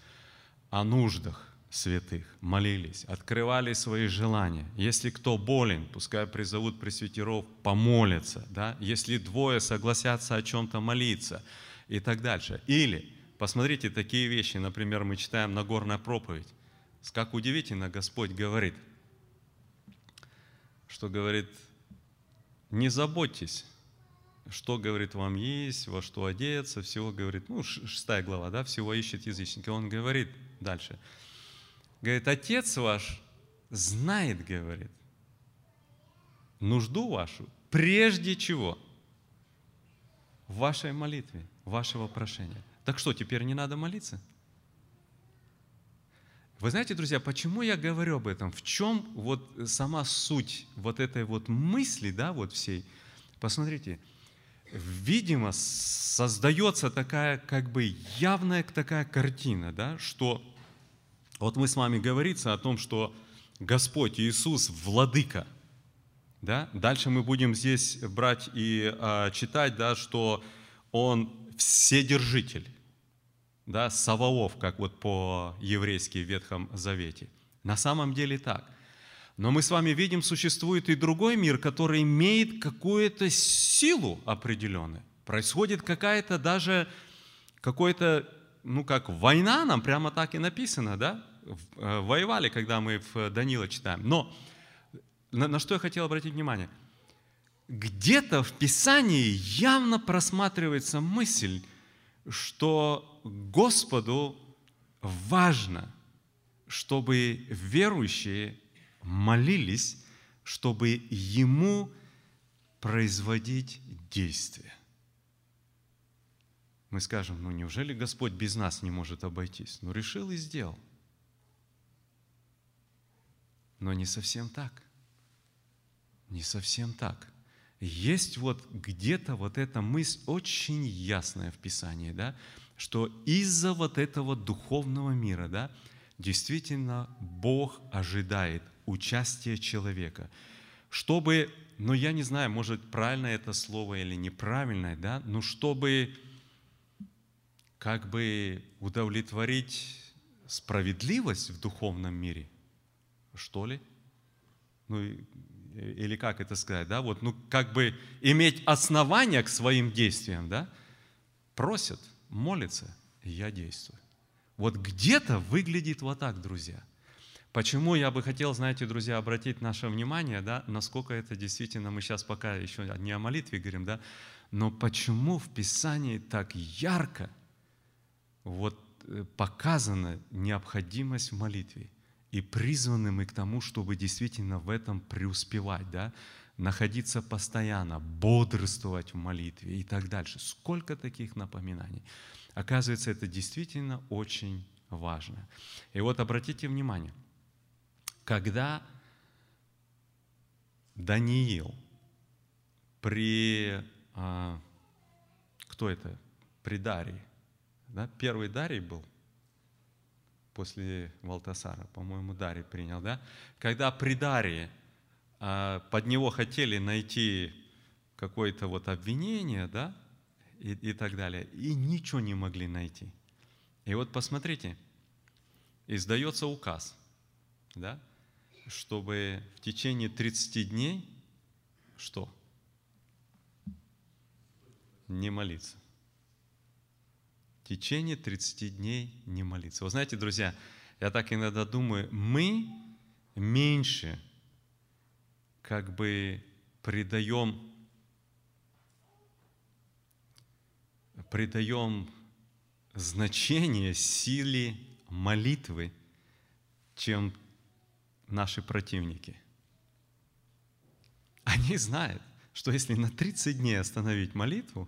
О нуждах святых молились, открывали свои желания. Если кто болен, пускай призовут пресвитеров, помолятся. Да? Если двое согласятся о чем-то молиться и так дальше. Или, посмотрите, такие вещи, например, мы читаем Нагорная проповедь. Как удивительно Господь говорит, что говорит, не заботьтесь что, говорит, вам есть, во что одеться, всего, говорит, ну, шестая глава, да, всего ищет язычники. Он говорит дальше, говорит, Отец ваш знает, говорит, нужду вашу прежде чего? В вашей молитве, вашего прошения. Так что, теперь не надо молиться? Вы знаете, друзья, почему я говорю об этом? В чем вот сама суть вот этой вот мысли, да, вот всей? Посмотрите, видимо, создается такая как бы явная такая картина, да, что вот мы с вами говорится о том, что Господь Иисус владыка, да, дальше мы будем здесь брать и а, читать, да, что Он вседержитель, да, Саваоф, как вот по-еврейски в Ветхом Завете. На самом деле так. Но мы с вами видим, существует и другой мир, который имеет какую-то силу определенную. Происходит какая-то даже, какой-то, ну как война, нам прямо так и написано, да? Э, воевали, когда мы в Данила читаем. Но на, на что я хотел обратить внимание? Где-то в Писании явно просматривается мысль, что Господу важно, чтобы верующие молились, чтобы Ему производить действия. Мы скажем, ну неужели Господь без нас не может обойтись? Ну решил и сделал. Но не совсем так. Не совсем так. Есть вот где-то вот эта мысль очень ясная в Писании, да, что из-за вот этого духовного мира, да, действительно Бог ожидает участие человека. Чтобы, ну я не знаю, может правильно это слово или неправильное, да, но чтобы как бы удовлетворить справедливость в духовном мире, что ли? Ну, или как это сказать, да, вот, ну, как бы иметь основания к своим действиям, да, просят, молятся, и я действую. Вот где-то выглядит вот так, друзья. Почему я бы хотел, знаете, друзья, обратить наше внимание, да, насколько это действительно, мы сейчас пока еще не о молитве говорим, да, но почему в Писании так ярко вот э, показана необходимость в молитве? И призваны мы к тому, чтобы действительно в этом преуспевать, да? Находиться постоянно, бодрствовать в молитве и так дальше. Сколько таких напоминаний. Оказывается, это действительно очень важно. И вот обратите внимание, когда Даниил при... А, кто это? При Дарии. Да? Первый Дарий был после Валтасара, по-моему, Дарий принял, да? Когда при Дарии под него хотели найти какое-то вот обвинение, да, и, и так далее, и ничего не могли найти. И вот посмотрите, издается указ, да, чтобы в течение 30 дней что? Не молиться. В течение 30 дней не молиться. Вы знаете, друзья, я так иногда думаю, мы меньше как бы придаем, придаем значение силе молитвы, чем наши противники. Они знают, что если на 30 дней остановить молитву,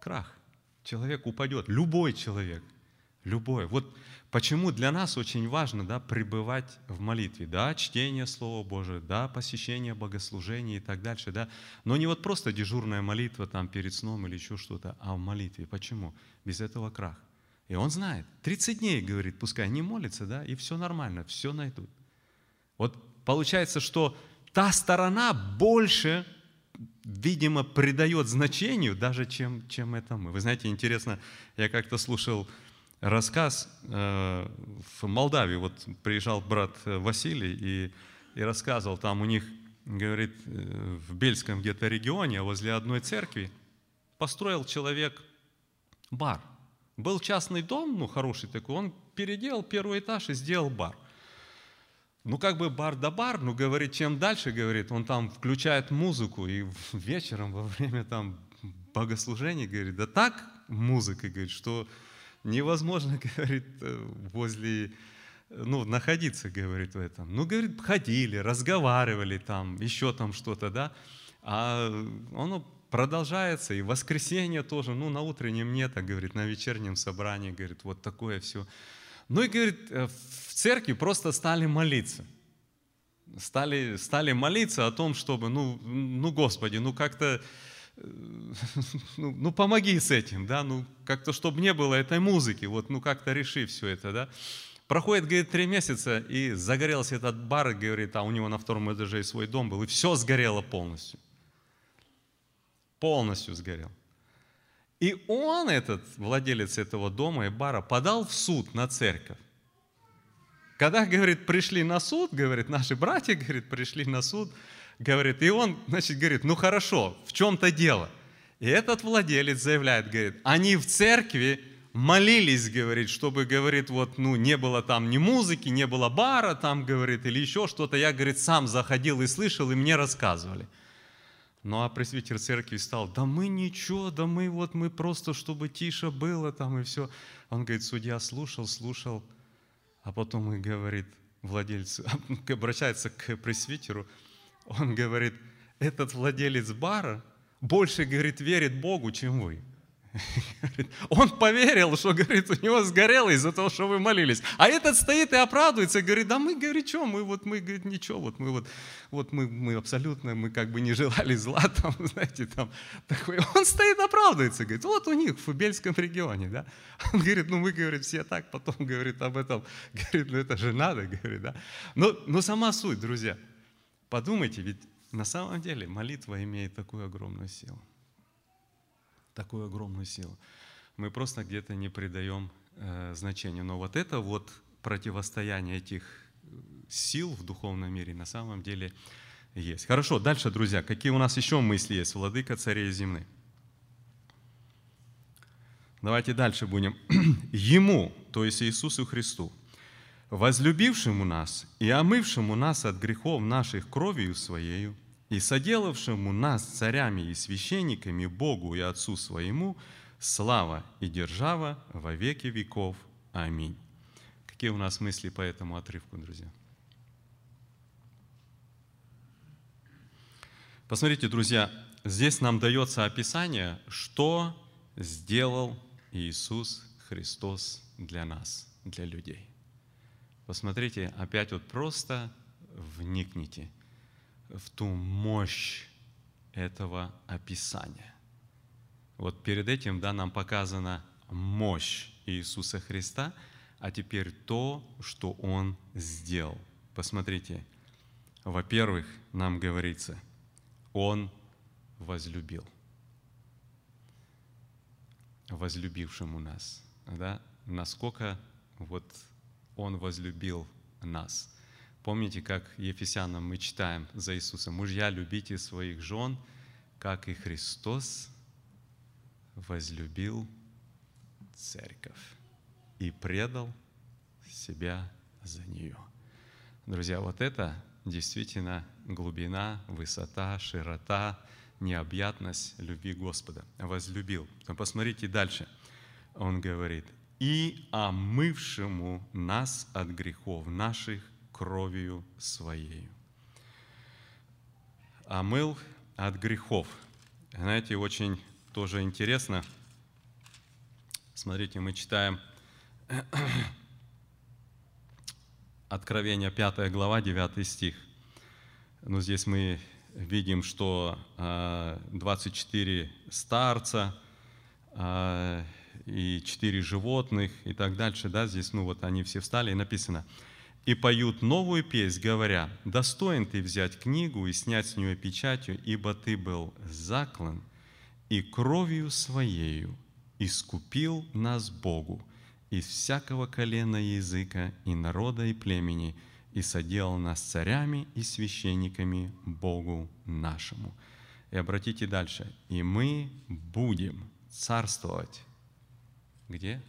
крах. Человек упадет, любой человек – Любое. Вот почему для нас очень важно да, пребывать в молитве. Да, чтение Слова Божия, да, посещение богослужения и так дальше. Да. Но не вот просто дежурная молитва там перед сном или еще что-то, а в молитве. Почему? Без этого крах. И он знает. 30 дней, говорит, пускай не молится, да, и все нормально, все найдут. Вот получается, что та сторона больше, видимо, придает значению даже, чем, чем это мы. Вы знаете, интересно, я как-то слушал рассказ э, в Молдавии. Вот приезжал брат Василий и, и рассказывал, там у них, говорит, э, в Бельском где-то регионе, возле одной церкви, построил человек бар. Был частный дом, ну, хороший такой, он переделал первый этаж и сделал бар. Ну, как бы бар да бар, ну, говорит, чем дальше, говорит, он там включает музыку, и вечером во время там богослужения, говорит, да так музыка, говорит, что невозможно, говорит, э, возле, ну, находиться, говорит, в этом. Ну, говорит, ходили, разговаривали там, еще там что-то, да, а оно продолжается, и воскресенье тоже, ну, на утреннем нет, а, говорит, на вечернем собрании, говорит, вот такое все. Ну, и, говорит, э, в церкви просто стали молиться. Стали, стали молиться о том, чтобы, ну, ну Господи, ну, как-то ну, ну помоги с этим, да, ну как-то, чтобы не было этой музыки, вот, ну как-то реши все это, да. Проходит, говорит, три месяца, и загорелся этот бар, говорит, а у него на втором этаже свой дом был, и все сгорело полностью. Полностью сгорел. И он, этот владелец этого дома и бара, подал в суд на церковь. Когда, говорит, пришли на суд, говорит, наши братья, говорит, пришли на суд, Говорит, и он, значит, говорит, ну хорошо, в чем-то дело. И этот владелец заявляет, говорит, они в церкви молились, говорит, чтобы, говорит, вот, ну, не было там ни музыки, не было бара там, говорит, или еще что-то. Я, говорит, сам заходил и слышал, и мне рассказывали. Ну, а пресвитер церкви стал, да мы ничего, да мы вот, мы просто, чтобы тише было там и все. Он говорит, судья слушал, слушал, а потом и говорит, владельцу, обращается к пресвитеру, он говорит, этот владелец бара больше, говорит, верит Богу, чем вы. Он поверил, что, говорит, у него сгорело из-за того, что вы молились. А этот стоит и оправдывается, говорит, да мы, говорит, что, мы вот, мы, говорит, ничего, вот мы вот, вот мы, мы абсолютно, мы как бы не желали зла, там, знаете, там, такой. Он стоит оправдывается, говорит, вот у них в Бельском регионе, да. Он говорит, ну мы, говорит, все так, потом, говорит, об этом, говорит, ну это же надо, говорит, да. Но, но сама суть, друзья – Подумайте, ведь на самом деле молитва имеет такую огромную силу. Такую огромную силу. Мы просто где-то не придаем э, значения. Но вот это вот противостояние этих э, сил в духовном мире на самом деле есть. Хорошо, дальше, друзья, какие у нас еще мысли есть? Владыка царей земных. Давайте дальше будем. Ему, то есть Иисусу Христу, возлюбившему нас и омывшему нас от грехов наших кровью Своею, и соделавшему нас царями и священниками Богу и Отцу Своему, слава и держава во веки веков. Аминь. Какие у нас мысли по этому отрывку, друзья? Посмотрите, друзья, здесь нам дается описание, что сделал Иисус Христос для нас, для людей. Посмотрите, опять вот просто вникните в ту мощь этого описания. Вот перед этим да, нам показана мощь Иисуса Христа, а теперь то, что Он сделал. Посмотрите, во-первых, нам говорится, Он возлюбил. Возлюбившему нас. Да? Насколько вот Он возлюбил нас. Помните, как Ефесянам мы читаем за Иисуса, «Мужья, любите своих жен, как и Христос возлюбил церковь и предал себя за нее». Друзья, вот это действительно глубина, высота, широта, необъятность любви Господа. Возлюбил. Посмотрите дальше. Он говорит, «И омывшему нас от грехов наших кровью Своею». Омыл от грехов. Знаете, очень тоже интересно. Смотрите, мы читаем Откровение 5 глава, 9 стих. Ну, здесь мы видим, что 24 старца а, и 4 животных и так дальше, да, здесь, ну, вот они все встали, и написано, «И поют новую песнь, говоря, достоин ты взять книгу и снять с нее печатью, ибо ты был заклан, и кровью своею искупил нас Богу из всякого колена языка, и народа, и племени, и соделал нас царями и священниками Богу нашему. И обратите дальше. И мы будем царствовать. Где?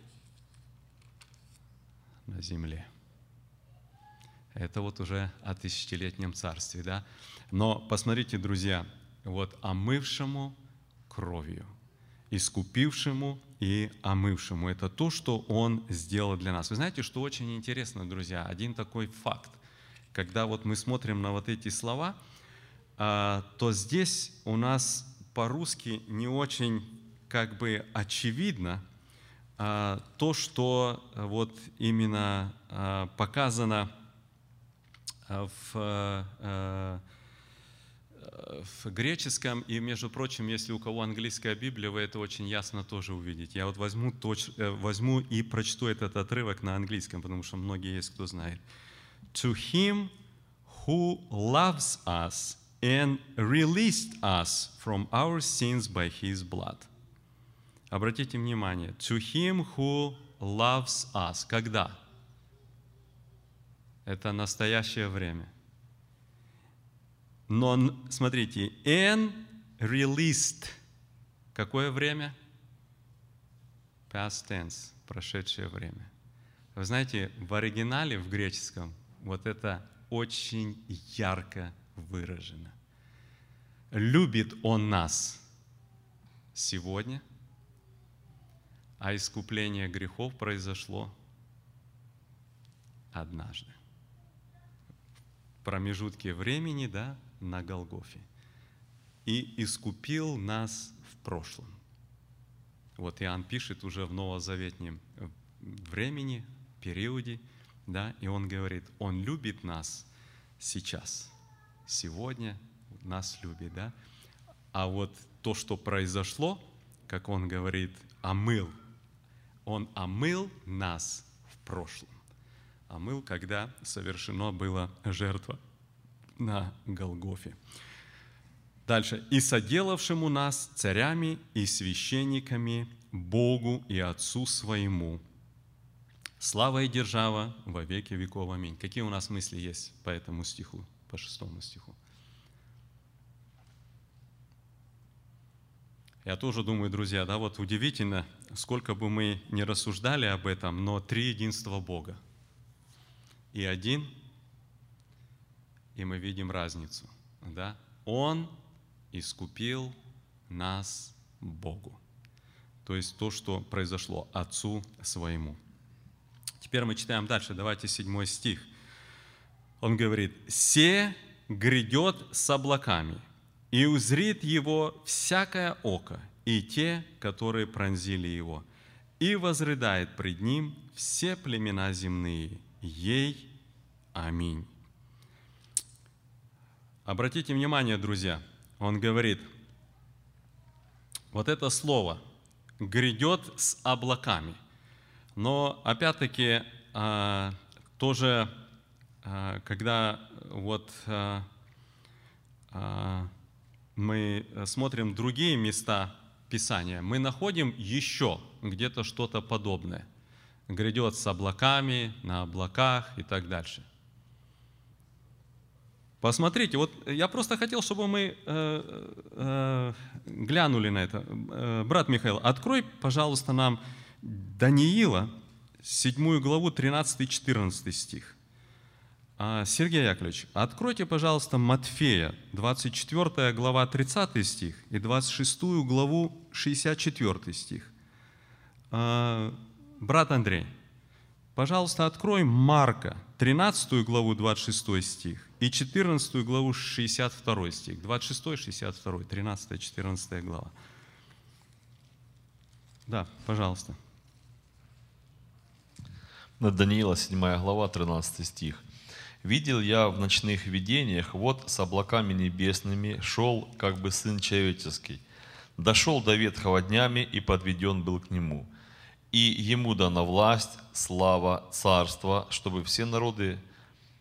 На земле. Это вот уже о тысячелетнем царстве, да? Но посмотрите, друзья, вот омывшему кровью, искупившему и омывшему. Это то, что Он сделал для нас. Вы знаете, что очень интересно, друзья, один такой факт. Когда вот мы смотрим на вот эти слова, а, то здесь у нас по-русски не очень как бы очевидно то, что вот именно а, показано в в греческом, и, между прочим, если у кого английская Библия, вы это очень ясно тоже увидите. Я вот возьму, точ, возьму и прочту этот отрывок на английском, потому что многие есть, кто знает. To him who loves us and released us from our sins by his blood. Обратите внимание. To him who loves us. Когда? Это настоящее время – но смотрите, and released. Какое время? Past tense, прошедшее время. Вы знаете, в оригинале, в греческом, вот это очень ярко выражено. Любит Он нас сегодня, а искупление грехов произошло однажды. В промежутке времени, да, на Голгофе и искупил нас в прошлом. Вот Иоанн пишет уже в новозаветнем времени, периоде, да, и он говорит, он любит нас сейчас, сегодня нас любит, да, а вот то, что произошло, как он говорит, омыл, он омыл нас в прошлом. Омыл, когда совершено было жертва на Голгофе. Дальше. «И соделавшему нас царями и священниками Богу и Отцу своему, слава и держава во веки веков. Аминь». Какие у нас мысли есть по этому стиху, по шестому стиху? Я тоже думаю, друзья, да, вот удивительно, сколько бы мы ни рассуждали об этом, но три единства Бога. И один, и мы видим разницу, да. Он искупил нас Богу. То есть то, что произошло Отцу своему. Теперь мы читаем дальше, давайте седьмой стих. Он говорит, «Се грядет с облаками, и узрит его всякое око, и те, которые пронзили его, и возрыдает пред ним все племена земные. Ей аминь». Обратите внимание, друзья, он говорит, вот это слово «грядет с облаками». Но опять-таки а, тоже, а, когда вот а, мы смотрим другие места Писания, мы находим еще где-то что-то подобное. Грядет с облаками, на облаках и так дальше. Посмотрите, вот я просто хотел, чтобы мы э, э, глянули на это. Э, брат Михаил, открой, пожалуйста, нам Даниила, 7 главу, 13-14 стих. А, Сергей Яковлевич, откройте, пожалуйста, Матфея, 24 глава, 30 стих и 26 главу, 64 стих. А, брат Андрей, пожалуйста, открой Марка, 13 главу, 26 стих и 14 главу, 62 стих. 26, 62, 13, 14 глава. Да, пожалуйста. На Даниила, 7 глава, 13 стих. «Видел я в ночных видениях, вот с облаками небесными шел, как бы Сын Человеческий. Дошел до ветхого днями и подведен был к Нему. И Ему дана власть, слава, царство, чтобы все народы,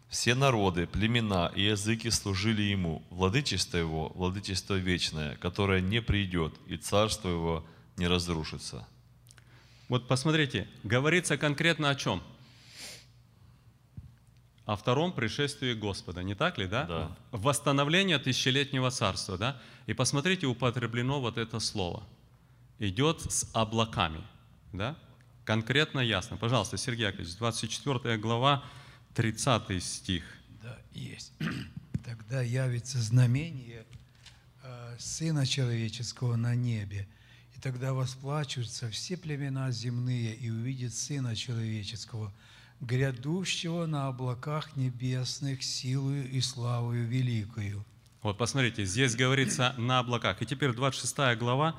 все народы, племена и языки служили Ему. Владычество Его, владычество вечное, которое не придет, и царство Его не разрушится». Вот посмотрите, говорится конкретно о чем? О втором пришествии Господа, не так ли, да? Да. Восстановление тысячелетнего царства, да? И посмотрите, употреблено вот это слово. Идет с облаками, да? Конкретно ясно. Пожалуйста, Сергей Яковлевич, 24 глава, 30 стих. Да, есть. Тогда явится знамение э, Сына Человеческого на небе, и тогда восплачутся все племена земные и увидят Сына Человеческого, грядущего на облаках небесных силою и славою великою. Вот посмотрите, здесь говорится на облаках. И теперь 26 глава,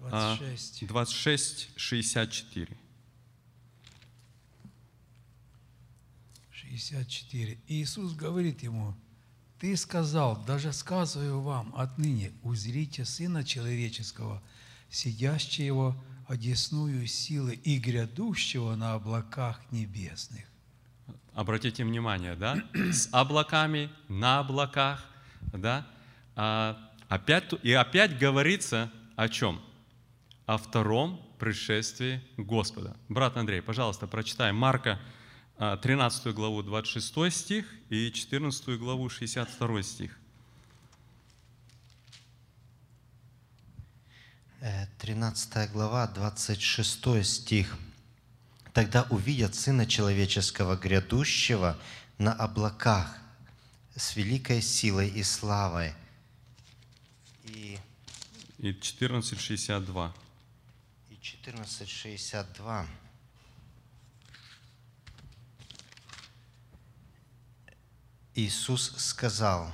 а, 26. 26, 64. 64. И Иисус говорит ему, «Ты сказал, даже сказываю вам отныне, узрите Сына Человеческого, сидящего одесную силы и грядущего на облаках небесных». Обратите внимание, да? С облаками, на облаках, да? А, опять, и опять говорится о чем? О втором пришествии Господа. Брат Андрей, пожалуйста, прочитай Марка а, 13 главу 26 стих и 14 главу 62 стих. 13 глава, 26 стих. «Тогда увидят Сына Человеческого грядущего на облаках с великой силой и славой». И, И 14.62. и 14.62. Иисус сказал,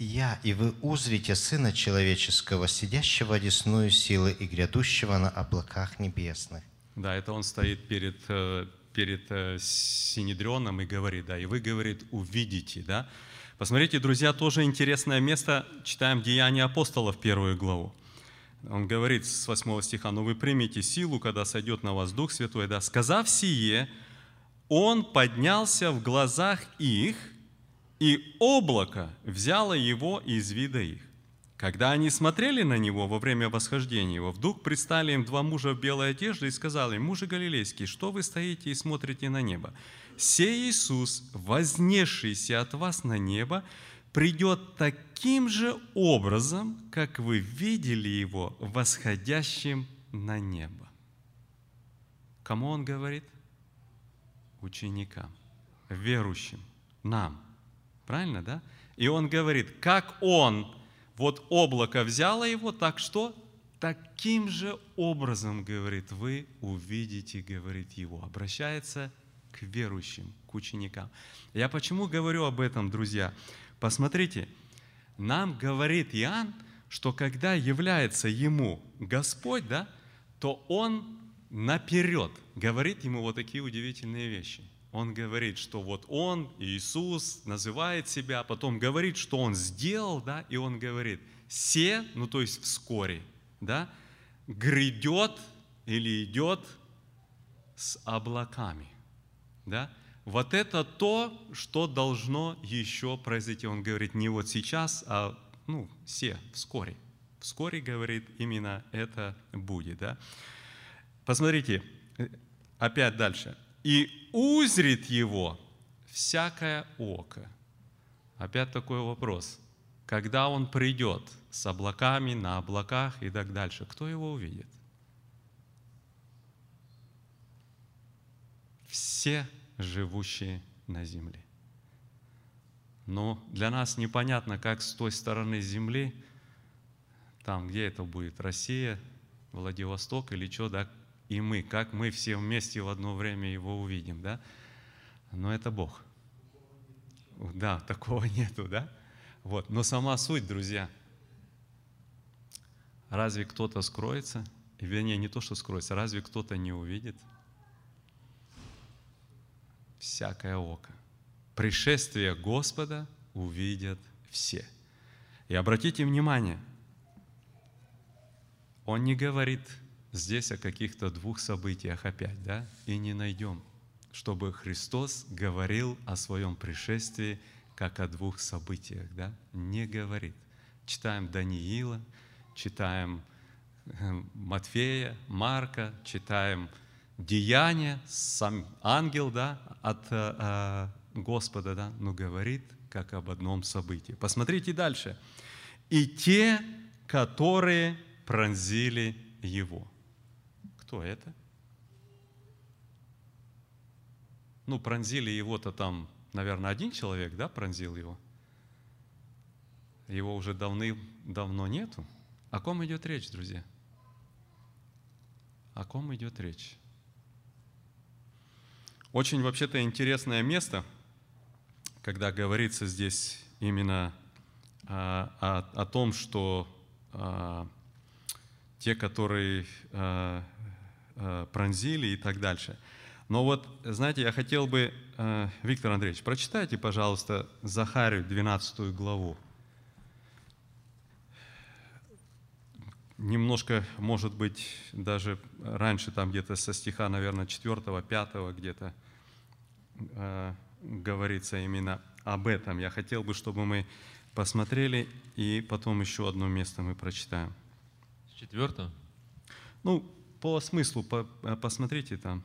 «Я, и вы узрите Сына Человеческого, сидящего одесную силы и грядущего на облаках небесных». Да, это он стоит перед, э, перед э, Синедрионом и говорит, да, и вы, говорит, увидите, да. Посмотрите, друзья, тоже интересное место, читаем Деяния апостолов, первую главу. Он говорит с 8 стиха, «Но вы примете силу, когда сойдет на вас Дух Святой». Да, сказав сие, он поднялся в глазах их, и облако взяло его из вида их. Когда они смотрели на него во время восхождения его, вдруг предстали им два мужа в белой одежде и сказали, «Мужи Галилейские, что вы стоите и смотрите на небо? Сей Иисус, вознесшийся от вас на небо, придет таким же образом, как вы видели его восходящим на небо. Кому он говорит? Ученикам, верующим, нам. Правильно, да? И он говорит, как он, вот облако взяло его, так что? Таким же образом, говорит, вы увидите, говорит его. Обращается к верующим, к ученикам. Я почему говорю об этом, друзья? Посмотрите, нам говорит Иоанн, что когда является ему Господь, да, то он наперед говорит ему вот такие удивительные вещи. Он говорит, что вот он, Иисус, называет себя, потом говорит, что он сделал, да, и он говорит, все, ну то есть вскоре, да, грядет или идет с облаками, да. Вот это то, что должно еще произойти. Он говорит не вот сейчас, а ну, все, вскоре. Вскоре, говорит, именно это будет. Да? Посмотрите, опять дальше. «И узрит его всякое око». Опять такой вопрос. Когда он придет с облаками, на облаках и так дальше, кто его увидит? Все живущие на земле. Но для нас непонятно, как с той стороны земли, там, где это будет, Россия, Владивосток или что, да, и мы, как мы все вместе в одно время его увидим, да? Но это Бог. Да, такого нету, да? Вот. Но сама суть, друзья, разве кто-то скроется? Вернее, не то, что скроется, разве кто-то не увидит? всякое око. Пришествие Господа увидят все. И обратите внимание, он не говорит здесь о каких-то двух событиях опять, да, и не найдем, чтобы Христос говорил о своем пришествии как о двух событиях, да, не говорит. Читаем Даниила, читаем э, Матфея, Марка, читаем деяние, сам ангел, да, от э, э, Господа, да, но говорит как об одном событии. Посмотрите дальше. И те, которые пронзили его. Кто это? Ну, пронзили его-то там, наверное, один человек, да, пронзил его. Его уже давным-давно нету. О ком идет речь, друзья? О ком идет речь? Очень вообще-то интересное место, когда говорится здесь именно а, о, о том, что а, те, которые а, пронзили и так дальше. Но вот, знаете, я хотел бы, а, Виктор Андреевич, прочитайте, пожалуйста, Захарию 12 главу. немножко, может быть, даже раньше, там где-то со стиха, наверное, 4 5 где-то э, говорится именно об этом. Я хотел бы, чтобы мы посмотрели, и потом еще одно место мы прочитаем. Четвертое? Ну, по смыслу, по, э, посмотрите там.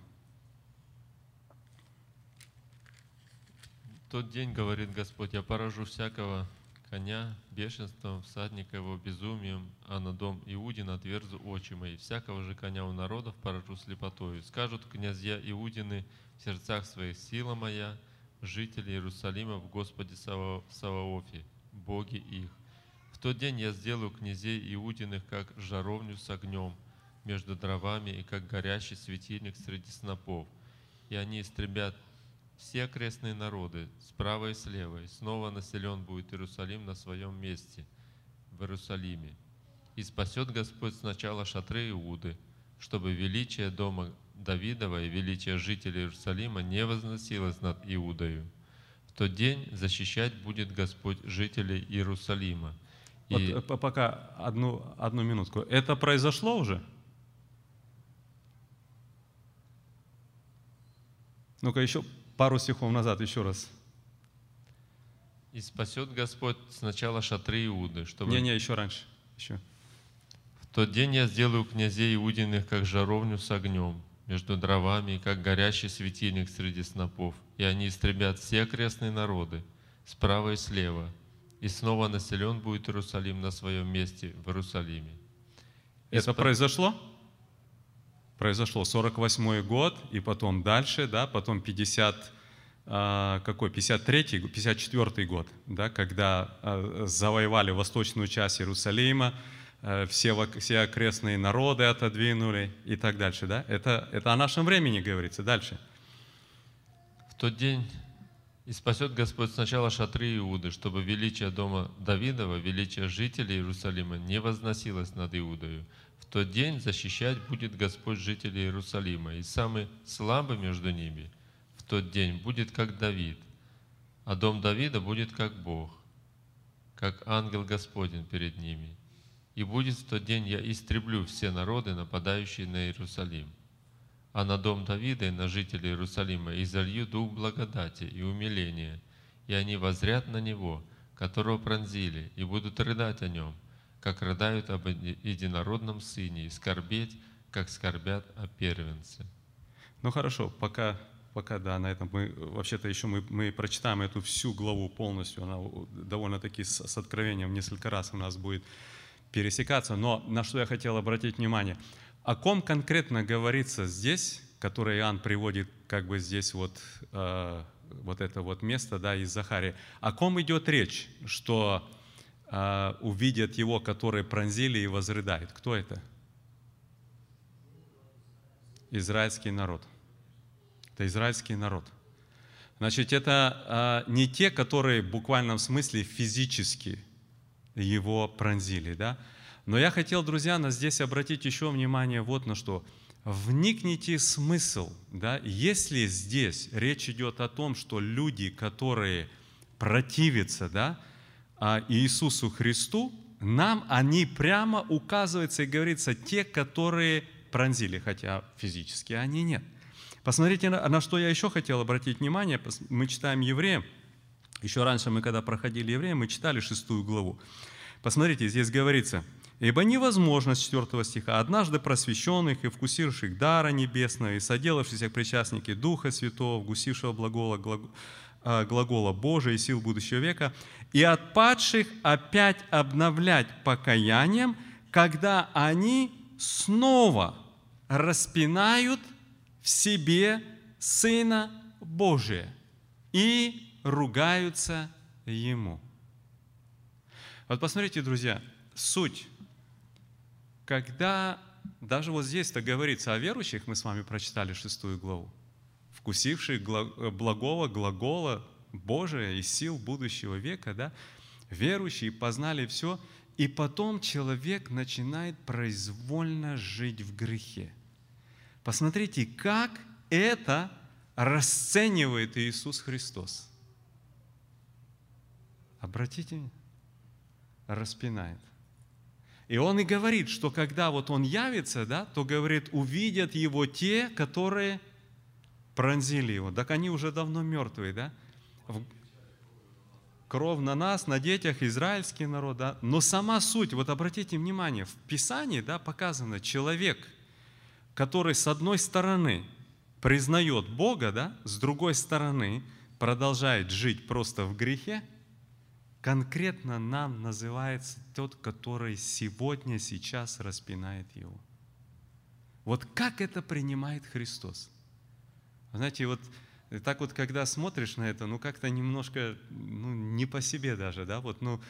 Тот день, говорит Господь, я поражу всякого коня бешенством, всадника его безумием, а на дом Иудин отверзу очи мои. Всякого же коня у народов поражу слепотою. Скажут князья Иудины в сердцах своих, сила моя, жители Иерусалима в Господе Саваофе, боги их. В тот день я сделаю князей Иудиных, как жаровню с огнем между дровами и как горящий светильник среди снопов. И они истребят все окрестные народы, справа и слева, и снова населен будет Иерусалим на своем месте, в Иерусалиме. И спасет Господь сначала шатры Иуды, чтобы величие дома Давидова и величие жителей Иерусалима не возносилось над Иудою. В тот день защищать будет Господь жителей Иерусалима. Вот и... Э, пока одну, одну минутку. Это произошло уже? Ну-ка еще пару стихов назад еще раз. И спасет Господь сначала шатры Иуды, чтобы... Не-не, еще раньше. Еще. В тот день я сделаю князей Иудиных, как жаровню с огнем, между дровами, как горящий светильник среди снопов. И они истребят все окрестные народы, справа и слева, и снова населен будет Иерусалим на своем месте в Иерусалиме. Это Исп- произошло? Произошло 48 год, и потом дальше, да, потом 50, а, какой, 53 54 год, да, когда а, завоевали восточную часть Иерусалима, а, все, все окрестные народы отодвинули и так дальше, да? Это, это о нашем времени говорится. Дальше. В тот день и спасет Господь сначала шатры Иуды, чтобы величие дома Давидова, величие жителей Иерусалима не возносилось над Иудою. В тот день защищать будет Господь жителей Иерусалима, и самый слабый между ними в тот день будет как Давид, а дом Давида будет как Бог, как ангел Господень перед ними. И будет в тот день я истреблю все народы, нападающие на Иерусалим а на дом Давида и на жителей Иерусалима изолью дух благодати и умиления, и они возрят на него, которого пронзили, и будут рыдать о нем, как рыдают об еди- единородном сыне, и скорбеть, как скорбят о первенце». Ну хорошо, пока, пока да, на этом мы, вообще-то еще мы, мы прочитаем эту всю главу полностью, она довольно-таки с, с откровением несколько раз у нас будет пересекаться, но на что я хотел обратить внимание, о ком конкретно говорится здесь, который Иоанн приводит как бы здесь вот, э, вот это вот место, да, из Захария, о ком идет речь, что увидят его, которые пронзили и возрыдают, кто это? Израильский народ. Это израильский народ. Значит, это а, не те, которые в буквальном смысле физически его пронзили, да? Но я хотел, друзья, на здесь обратить еще внимание вот на что. Вникните смысл, да? Если здесь речь идет о том, что люди, которые противятся, да, а, Иисусу Христу, нам они прямо указываются и говорится те, которые пронзили, хотя физически они нет. Посмотрите, на, что я еще хотел обратить внимание. Мы читаем Евреям. Еще раньше мы, когда проходили Евреям, мы читали шестую главу. Посмотрите, здесь говорится, «Ибо невозможно, с 4 стиха, однажды просвещенных и вкусивших дара небесного, и соделавшихся причастники Духа Святого, вкусившего а, глагола Божия и сил будущего века, и отпадших опять обновлять покаянием, когда они снова распинают в себе Сына Божия и ругаются Ему. Вот посмотрите, друзья, суть. Когда даже вот здесь-то говорится о верующих, мы с вами прочитали шестую главу, вкусивших гла- благого глагола Божия и сил будущего века, да, верующие познали все, и потом человек начинает произвольно жить в грехе. Посмотрите, как это расценивает Иисус Христос. Обратите внимание, распинает. И он и говорит, что когда вот он явится, да, то говорит, увидят его те, которые пронзили его. Так они уже давно мертвые, да? Кровь на нас, на детях, израильский народ, да? Но сама суть, вот обратите внимание, в Писании, да, показано, человек, который с одной стороны признает Бога, да, с другой стороны продолжает жить просто в грехе, конкретно нам называется тот, который сегодня, сейчас распинает его. Вот как это принимает Христос? Знаете, вот так вот, когда смотришь на это, ну как-то немножко, ну не по себе даже, да, вот, ну,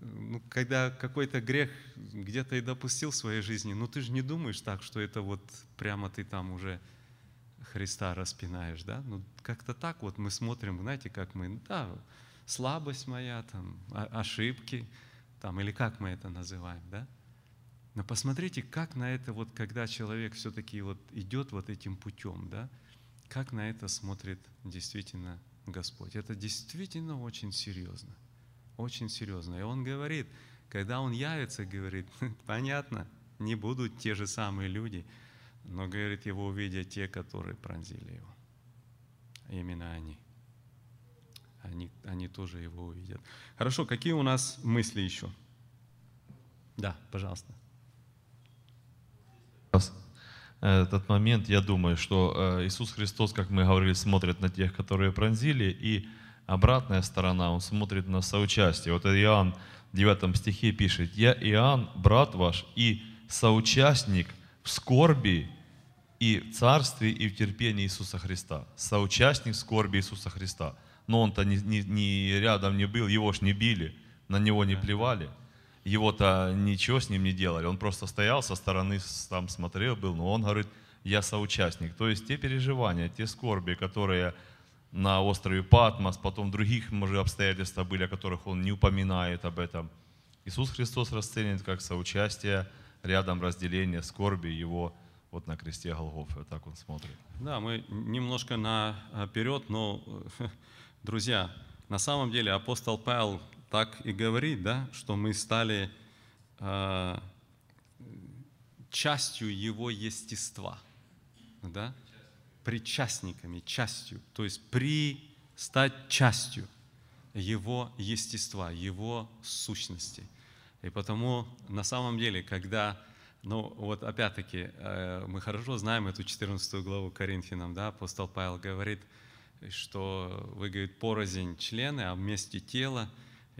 ну, когда какой-то грех где-то и допустил в своей жизни, ну ты же не думаешь так, что это вот прямо ты там уже Христа распинаешь, да? Ну как-то так вот мы смотрим, знаете, как мы, да, слабость моя, там, ошибки, там, или как мы это называем, да? Но посмотрите, как на это вот, когда человек все-таки вот идет вот этим путем, да, как на это смотрит действительно Господь. Это действительно очень серьезно, очень серьезно. И Он говорит, когда Он явится, говорит, понятно, не будут те же самые люди, но, говорит, Его увидят те, которые пронзили Его. Именно они. Они, они тоже Его увидят. Хорошо, какие у нас мысли еще? Да, пожалуйста. раз этот момент, я думаю, что э, Иисус Христос, как мы говорили, смотрит на тех, которые пронзили, и Обратная сторона, он смотрит на соучастие. Вот Иоанн в 9 стихе пишет, «Я Иоанн, брат ваш, и соучастник в скорби и в царстве, и в терпении Иисуса Христа». Соучастник в скорби Иисуса Христа. Но он-то не, не- не рядом не был, его ж не били, на него не плевали. Его-то ничего с ним не делали. Он просто стоял со стороны, там смотрел был, но он говорит, я соучастник. То есть те переживания, те скорби, которые на острове Патмос, потом других, может, обстоятельства были, о которых он не упоминает об этом. Иисус Христос расценивает как соучастие, рядом разделение скорби его вот на кресте Голгофы. Вот так он смотрит. Да, мы немножко наперед, но, друзья, на самом деле апостол Павел так и говорит, да, что мы стали э, частью его естества, да, причастниками, частью, то есть при стать частью его естества, его сущности. И потому на самом деле, когда, ну вот опять-таки, э, мы хорошо знаем эту 14 главу Коринфянам, да, апостол Павел говорит, что вы, говорит, порознь члены, а вместе тело,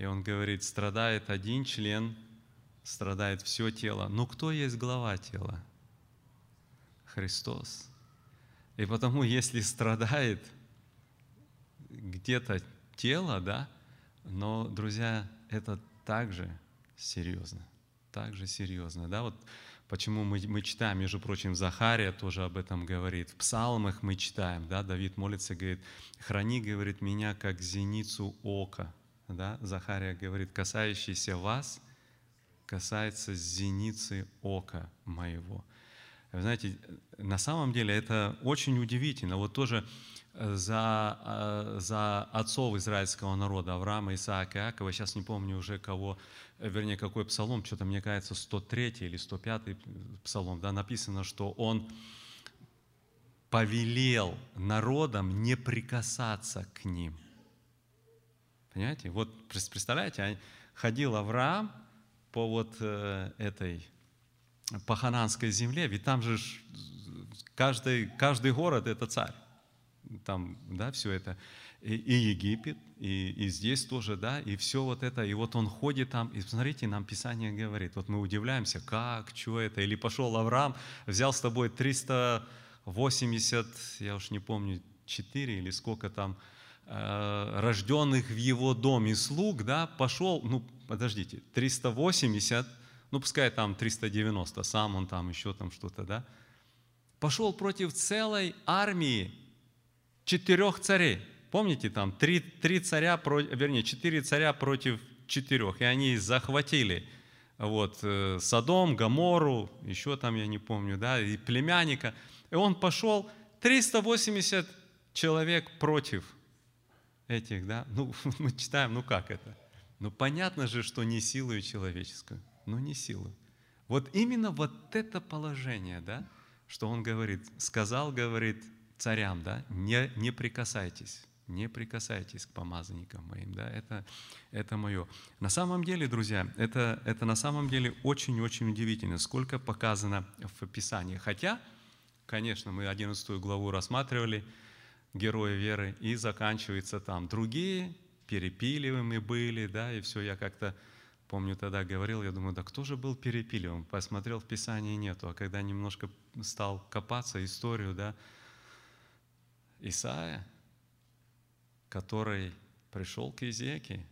и он говорит, страдает один член, страдает все тело. Но кто есть глава тела? Христос. И потому, если страдает где-то тело, да, но, друзья, это также серьезно, также серьезно, да, вот почему мы, мы читаем, между прочим, Захария тоже об этом говорит, в псалмах мы читаем, да, Давид молится, говорит, храни, говорит, меня как зеницу ока, да, Захария говорит, касающийся вас, касается зеницы ока моего. Вы знаете, на самом деле это очень удивительно. Вот тоже э, за, э, за отцов израильского народа, Авраама, Исаака, Иакова, сейчас не помню уже кого, э, вернее, какой псалом, что-то, мне кажется, 103 или 105 псалом, да, написано, что он повелел народам не прикасаться к ним. Понимаете? Вот представляете, а ходил Авраам по вот э, этой по хананской земле, ведь там же каждый, каждый город это царь. Там, да, все это. И, и Египет, и, и здесь тоже, да, и все вот это. И вот он ходит там, и смотрите, нам Писание говорит, вот мы удивляемся, как, что это. Или пошел Авраам, взял с тобой 380, я уж не помню, 4 или сколько там, рожденных в его доме слуг, да, пошел, ну, подождите, 380, ну, пускай там 390, сам он там еще там что-то, да, пошел против целой армии четырех царей. Помните, там три, три царя, вернее, четыре царя против четырех, и они захватили вот, э, Содом, Гамору, еще там, я не помню, да, и племянника. И он пошел, 380 человек против этих, да. Ну, мы читаем, ну как это? Ну, понятно же, что не силою человеческую, но не силу. Вот именно вот это положение, да, что он говорит, сказал, говорит царям, да, не, не прикасайтесь, не прикасайтесь к помазанникам моим, да, это, это мое. На самом деле, друзья, это, это на самом деле очень-очень удивительно, сколько показано в Писании. Хотя, конечно, мы 11 главу рассматривали, герои веры, и заканчивается там. Другие перепиливаемые были, да, и все, я как-то помню тогда говорил, я думаю, да кто же был перепиливаем? Посмотрел в Писании нету, а когда немножко стал копаться историю, да, Исаия, который пришел к Изеке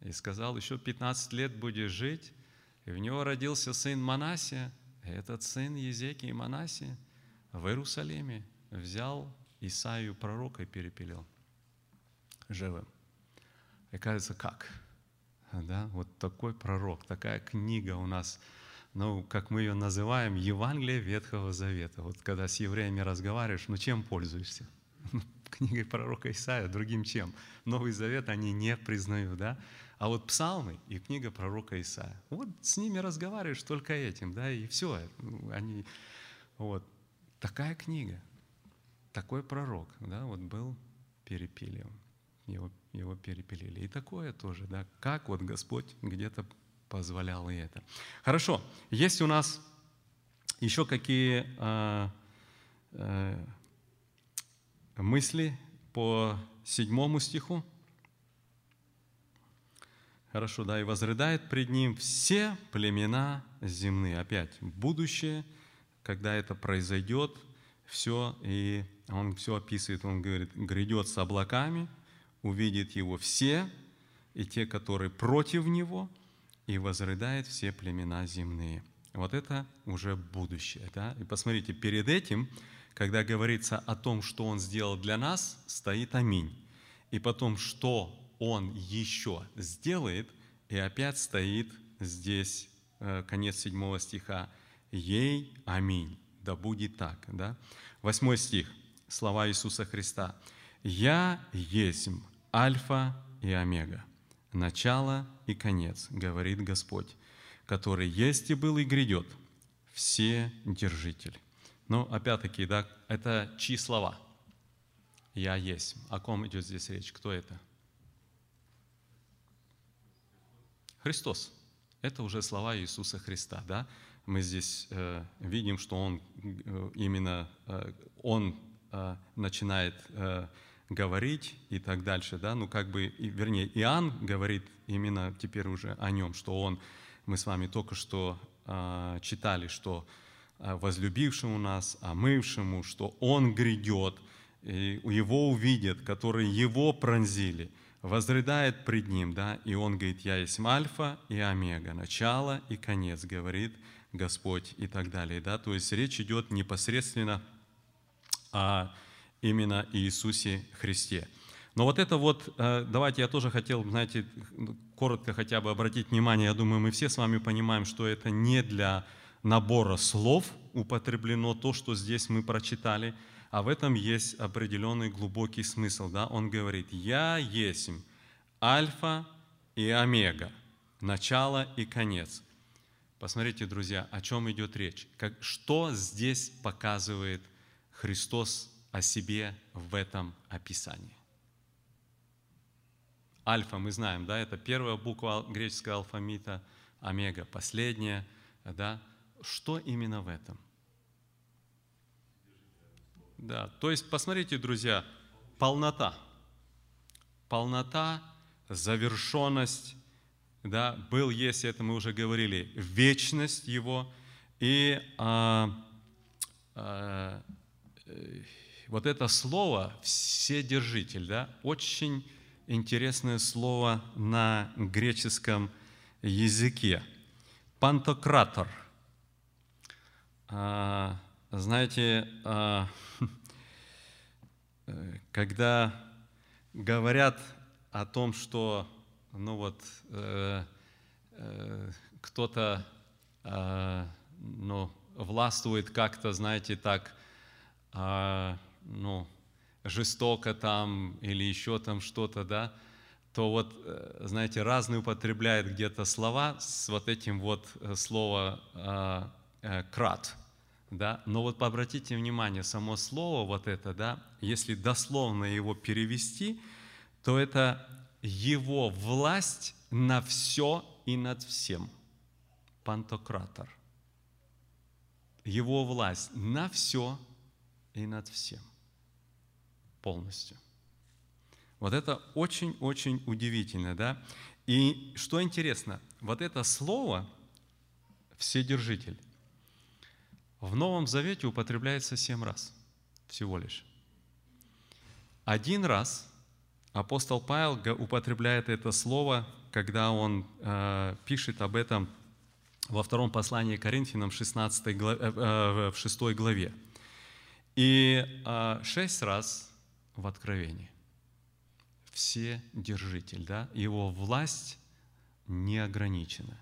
и сказал, еще 15 лет будешь жить, и в него родился сын Манасия, этот сын Езеки и Манасия в Иерусалиме взял Исаию пророка перепилил живым. И кажется, как? Да? Вот такой пророк, такая книга у нас, ну, как мы ее называем, Евангелие Ветхого Завета. Вот когда с евреями разговариваешь, ну, чем пользуешься? Книгой пророка Исаия, другим чем? Новый Завет они не признают, да? А вот псалмы и книга пророка Исаия. Вот с ними разговариваешь только этим, да, и все. Они, вот. Такая книга, такой пророк, да, вот был перепилен, его, его перепилили. И такое тоже, да, как вот Господь где-то позволял и это. Хорошо, есть у нас еще какие э, э, мысли по седьмому стиху? Хорошо, да, и возрыдает пред ним все племена земные. Опять, будущее, когда это произойдет, все, и он все описывает, он говорит, грядет с облаками, увидит его все, и те, которые против него, и возрыдает все племена земные. Вот это уже будущее. Да? И посмотрите, перед этим, когда говорится о том, что Он сделал для нас, стоит аминь. И потом, что Он еще сделает, и опять стоит здесь э, конец седьмого стиха. Ей аминь. Да будет так. Да? Восьмой стих. Слова Иисуса Христа. «Я есть Альфа и Омега, начало и конец, говорит Господь, который есть и был и грядет, все держитель». Ну, опять-таки, да, это чьи слова? «Я есть». О ком идет здесь речь? Кто это? Христос. Это уже слова Иисуса Христа, да? Мы здесь э, видим, что Он э, именно, э, Он начинает говорить и так дальше, да? Ну, как бы, вернее, Иоанн говорит именно теперь уже о Нем, что Он, мы с вами только что читали, что возлюбившему нас, омывшему, что Он грядет, и Его увидят, которые Его пронзили – возрыдает пред ним, да, и он говорит, я есть альфа и омега, начало и конец, говорит Господь и так далее, да, то есть речь идет непосредственно о именно Иисусе Христе. Но вот это вот, э, давайте я тоже хотел, знаете, коротко хотя бы обратить внимание, я думаю, мы все с вами понимаем, что это не для набора слов употреблено то, что здесь мы прочитали – а в этом есть определенный глубокий смысл. Да? Он говорит, «Я есть альфа и омега, начало и конец». Посмотрите, друзья, о чем идет речь. Как, что здесь показывает Христос о себе в этом описании? Альфа, мы знаем, да, это первая буква греческого алфавита, омега, последняя, да. Что именно в этом? Да, то есть, посмотрите, друзья, полнота. Полнота, завершенность, да, был, есть, это мы уже говорили, вечность его и а, а, э, вот это слово «вседержитель», да, очень интересное слово на греческом языке. Пантократор. А, знаете, а, Э, когда говорят о том, что ну вот, э, э, кто-то э, ну, властвует как-то, знаете, так, э, ну, жестоко там или еще там что-то, да, то вот, знаете, разные употребляют где-то слова с вот этим вот слово «крат», да? Но вот обратите внимание, само слово вот это, да, если дословно его перевести, то это его власть на все и над всем. Пантократор. Его власть на все и над всем. Полностью. Вот это очень-очень удивительно, да? И что интересно, вот это слово «вседержитель», в Новом Завете употребляется семь раз всего лишь. Один раз апостол Павел употребляет это слово, когда он э, пишет об этом во втором послании Коринфянам 16 главе, э, в 6 главе. И э, шесть раз в Откровении. Все держитель, да? Его власть не ограничена.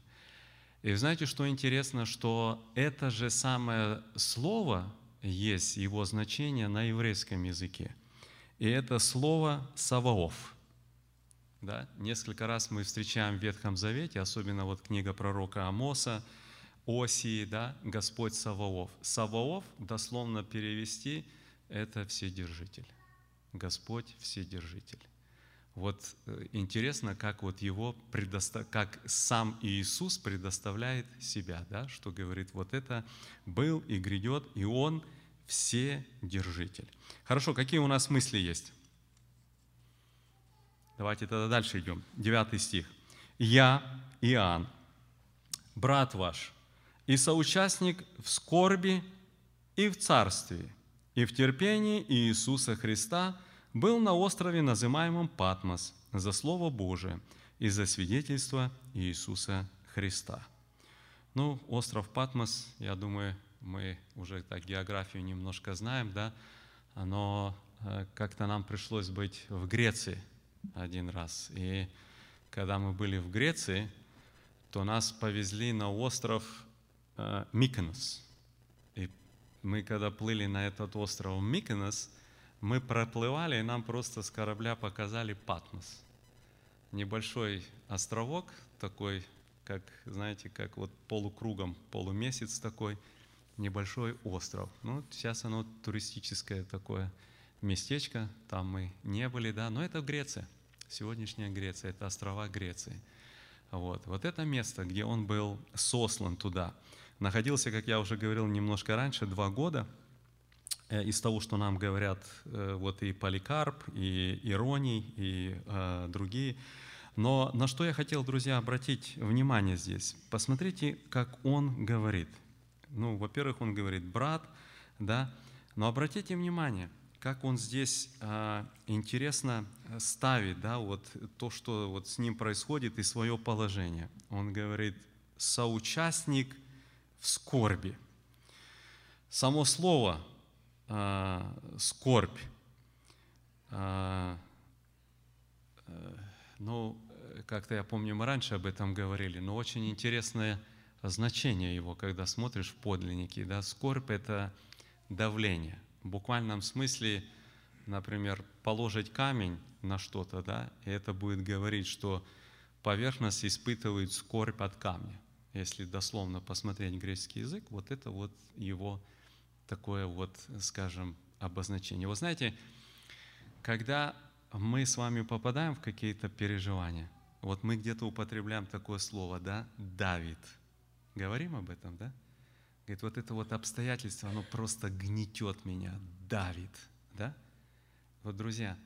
И знаете, что интересно, что это же самое слово есть, его значение на еврейском языке. И это слово «саваоф». Да? Несколько раз мы встречаем в Ветхом Завете, особенно вот книга пророка Амоса, Осии, да, Господь Саваоф. Саваоф, дословно перевести, это Вседержитель. Господь Вседержитель. Вот э, интересно, как вот его предостав... как сам Иисус предоставляет себя, да, что говорит, вот это был и грядет, и Он все держитель. Хорошо, какие у нас мысли есть? Давайте тогда дальше идем. Девятый стих. я, Иоанн, брат ваш, и соучастник в скорби и в царстве, и в терпении Иисуса Христа был на острове, называемом Патмос, за Слово Божие и за свидетельство Иисуса Христа. Ну, остров Патмос, я думаю, мы уже так географию немножко знаем, да, но э, как-то нам пришлось быть в Греции один раз. И когда мы были в Греции, то нас повезли на остров э, Миконос. И мы, когда плыли на этот остров Миконос, мы проплывали, и нам просто с корабля показали Патмос. Небольшой островок такой, как, знаете, как вот полукругом, полумесяц такой, небольшой остров. Ну, сейчас оно туристическое такое местечко, там мы не были, да, но это Греция, сегодняшняя Греция, это острова Греции. Вот, вот это место, где он был сослан туда, находился, как я уже говорил немножко раньше, два года. Э, из того, что нам говорят э, вот и Поликарп, и Ироний, и э, другие. Но на что я хотел, друзья, обратить внимание здесь? Посмотрите, как он говорит. Ну, во-первых, он говорит «брат», да, но обратите внимание, как он здесь а, интересно ставит, да, вот то, что вот с ним происходит и свое положение. Он говорит «соучастник в скорби». Само слово а, «скорбь», а, э, ну, как-то я помню, мы раньше об этом говорили, но очень интересное значение его, когда смотришь в подлинники. Да? Скорбь – это давление. В буквальном смысле, например, положить камень на что-то, да, и это будет говорить, что поверхность испытывает скорбь от камня. Если дословно посмотреть греческий язык, вот это вот его такое вот, скажем, обозначение. Вы знаете, когда мы с вами попадаем в какие-то переживания, вот мы где-то употребляем такое слово, да, давит. Говорим об этом, да? Говорит, вот это вот обстоятельство, оно просто гнетет меня, давит, да? Вот, друзья,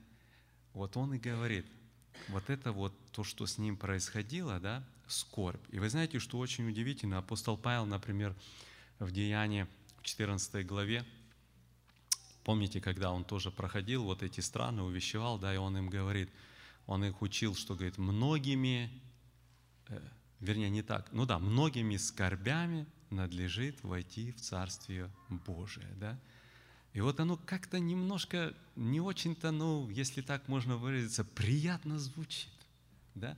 вот он и говорит, вот это вот то, что с ним происходило, да, скорбь. И вы знаете, что очень удивительно, апостол Павел, например, в Деянии в 14 главе, помните, когда он тоже проходил вот эти страны, увещевал, да, и он им говорит – он их учил, что, говорит, многими, э, вернее, не так, ну да, многими скорбями надлежит войти в Царствие Божие, да. И вот оно как-то немножко, не очень-то, ну, если так можно выразиться, приятно звучит, да,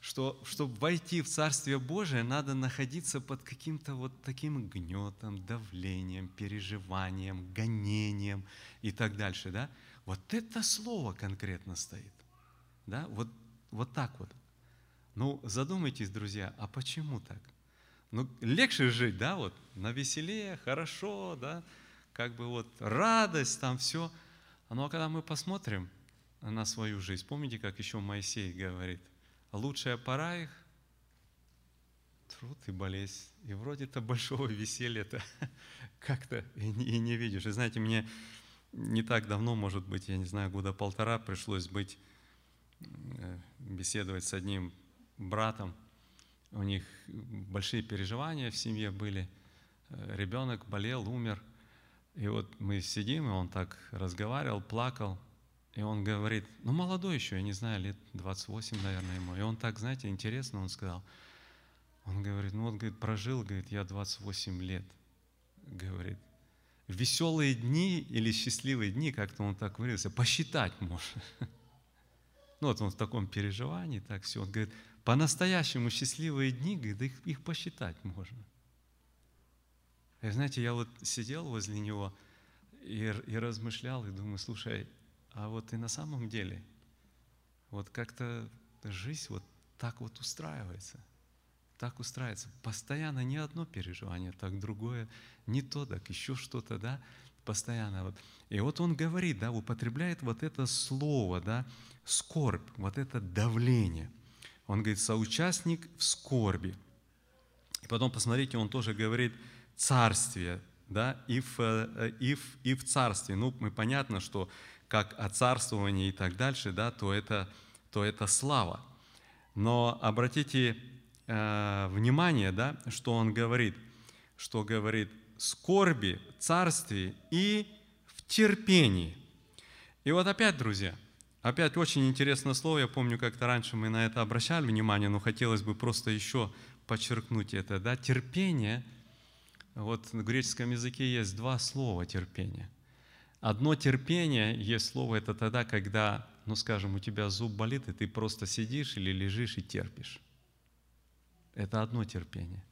что, чтобы войти в Царствие Божие, надо находиться под каким-то вот таким гнетом, давлением, переживанием, гонением и так дальше, да. Вот это слово конкретно стоит. Да? Вот, вот так вот. Ну, задумайтесь, друзья, а почему так? Ну, легче жить, да, вот, на веселее, хорошо, да, как бы вот радость, там все. Ну, а когда мы посмотрим на свою жизнь, помните, как еще Моисей говорит, лучшая пора их – труд и болезнь. И вроде-то большого веселья-то как-то и и не видишь. И знаете, мне не так давно, может быть, я не знаю, года полтора пришлось быть Э, беседовать с одним братом. У них большие переживания в семье были. Э, ребенок болел, умер. И вот мы сидим, и он так разговаривал, плакал. И он говорит, ну молодой еще, я не знаю, лет 28, наверное, ему. И он так, знаете, интересно, он сказал, он говорит, ну вот, говорит, прожил, говорит, я 28 лет, говорит. Веселые дни или счастливые дни, как-то он так выразился, посчитать можно. Ну вот он в таком переживании, так все. Он говорит, по-настоящему счастливые дни, говорит, их, их посчитать можно. И знаете, я вот сидел возле него и, и размышлял, и думаю, слушай, а вот и на самом деле, вот как-то жизнь вот так вот устраивается. Так устраивается. Постоянно не одно переживание, так другое, не то, так еще что-то, да, постоянно. Вот. И вот он говорит, да, употребляет вот это слово, да, скорбь, вот это давление. Он говорит, соучастник в скорби. И потом, посмотрите, он тоже говорит царствие, да, и в, и в, и в царстве. Ну, мы понятно, что как о царствовании и так дальше, да, то это, то это слава. Но обратите э, внимание, да, что он говорит, что говорит скорби, царстве и в терпении. И вот опять, друзья, опять очень интересное слово. Я помню, как-то раньше мы на это обращали внимание, но хотелось бы просто еще подчеркнуть это. Да? Терпение, вот в греческом языке есть два слова терпения. Одно терпение есть слово, это тогда, когда, ну скажем, у тебя зуб болит, и ты просто сидишь или лежишь и терпишь. Это одно терпение.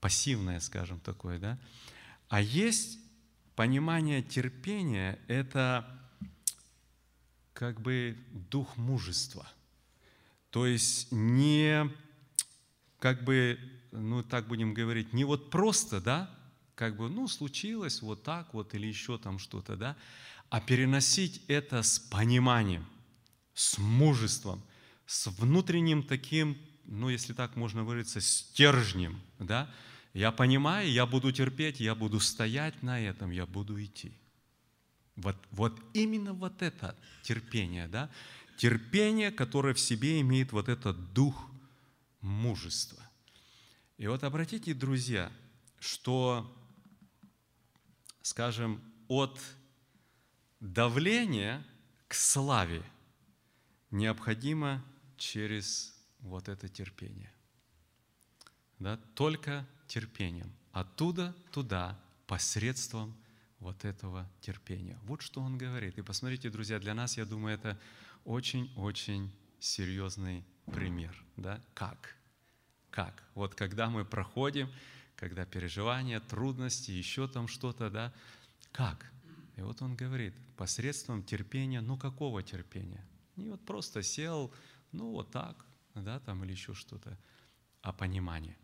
Пассивное, скажем, такое, да? А есть понимание терпения, это как бы дух мужества. То есть не, как бы, ну так будем говорить, не вот просто, да, как бы, ну, случилось вот так вот или еще там что-то, да, а переносить это с пониманием, с мужеством, с внутренним таким, ну, если так можно выразиться, стержнем, да, я понимаю, я буду терпеть, я буду стоять на этом, я буду идти. Вот, вот именно вот это терпение, да, терпение, которое в себе имеет вот этот дух мужества. И вот обратите, друзья, что скажем, от давления к славе необходимо через вот это терпение. Да? Только терпением. Оттуда туда, посредством вот этого терпения. Вот что он говорит. И посмотрите, друзья, для нас, я думаю, это очень-очень серьезный пример. Да? Как? Как? Вот когда мы проходим когда переживания, трудности, еще там что-то, да, как? И вот он говорит, посредством терпения, ну какого терпения? Не вот просто сел, ну вот так, да, там или еще что-то, а понимание.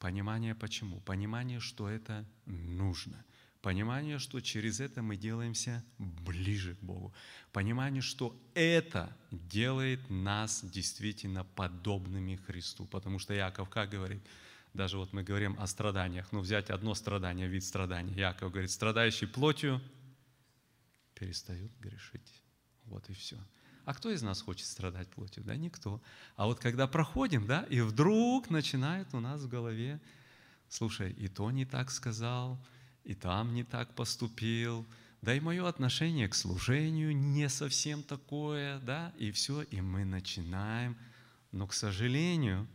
Понимание почему? Понимание, что это нужно. Понимание, что через это мы делаемся ближе к Богу. Понимание, что это делает нас действительно подобными Христу. Потому что Яков как говорит? Даже вот мы говорим о страданиях. Ну, взять одно страдание, вид страдания. Яков говорит, страдающий плотью перестают грешить. Вот и все. А кто из нас хочет страдать плотью? Да никто. А вот когда проходим, да, и вдруг начинает у нас в голове, слушай, и то не так сказал, и там не так поступил, да и мое отношение к служению не совсем такое, да, и все, и мы начинаем. Но, к сожалению,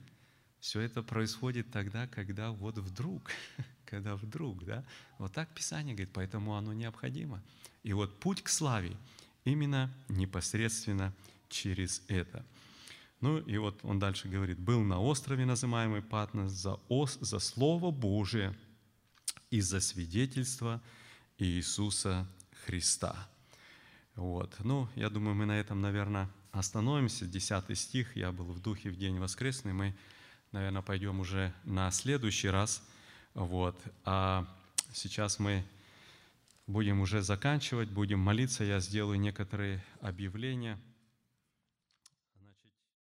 все это происходит тогда, когда вот вдруг, когда вдруг, да, вот так Писание говорит, поэтому оно необходимо. И вот путь к славе именно непосредственно через это. Ну и вот он дальше говорит, был на острове, называемый Патнос, за, ос, за Слово Божие и за свидетельство Иисуса Христа. Вот. Ну, я думаю, мы на этом, наверное, остановимся. Десятый стих, я был в духе в день воскресный, мы наверное, пойдем уже на следующий раз. Вот. А сейчас мы будем уже заканчивать, будем молиться. Я сделаю некоторые объявления.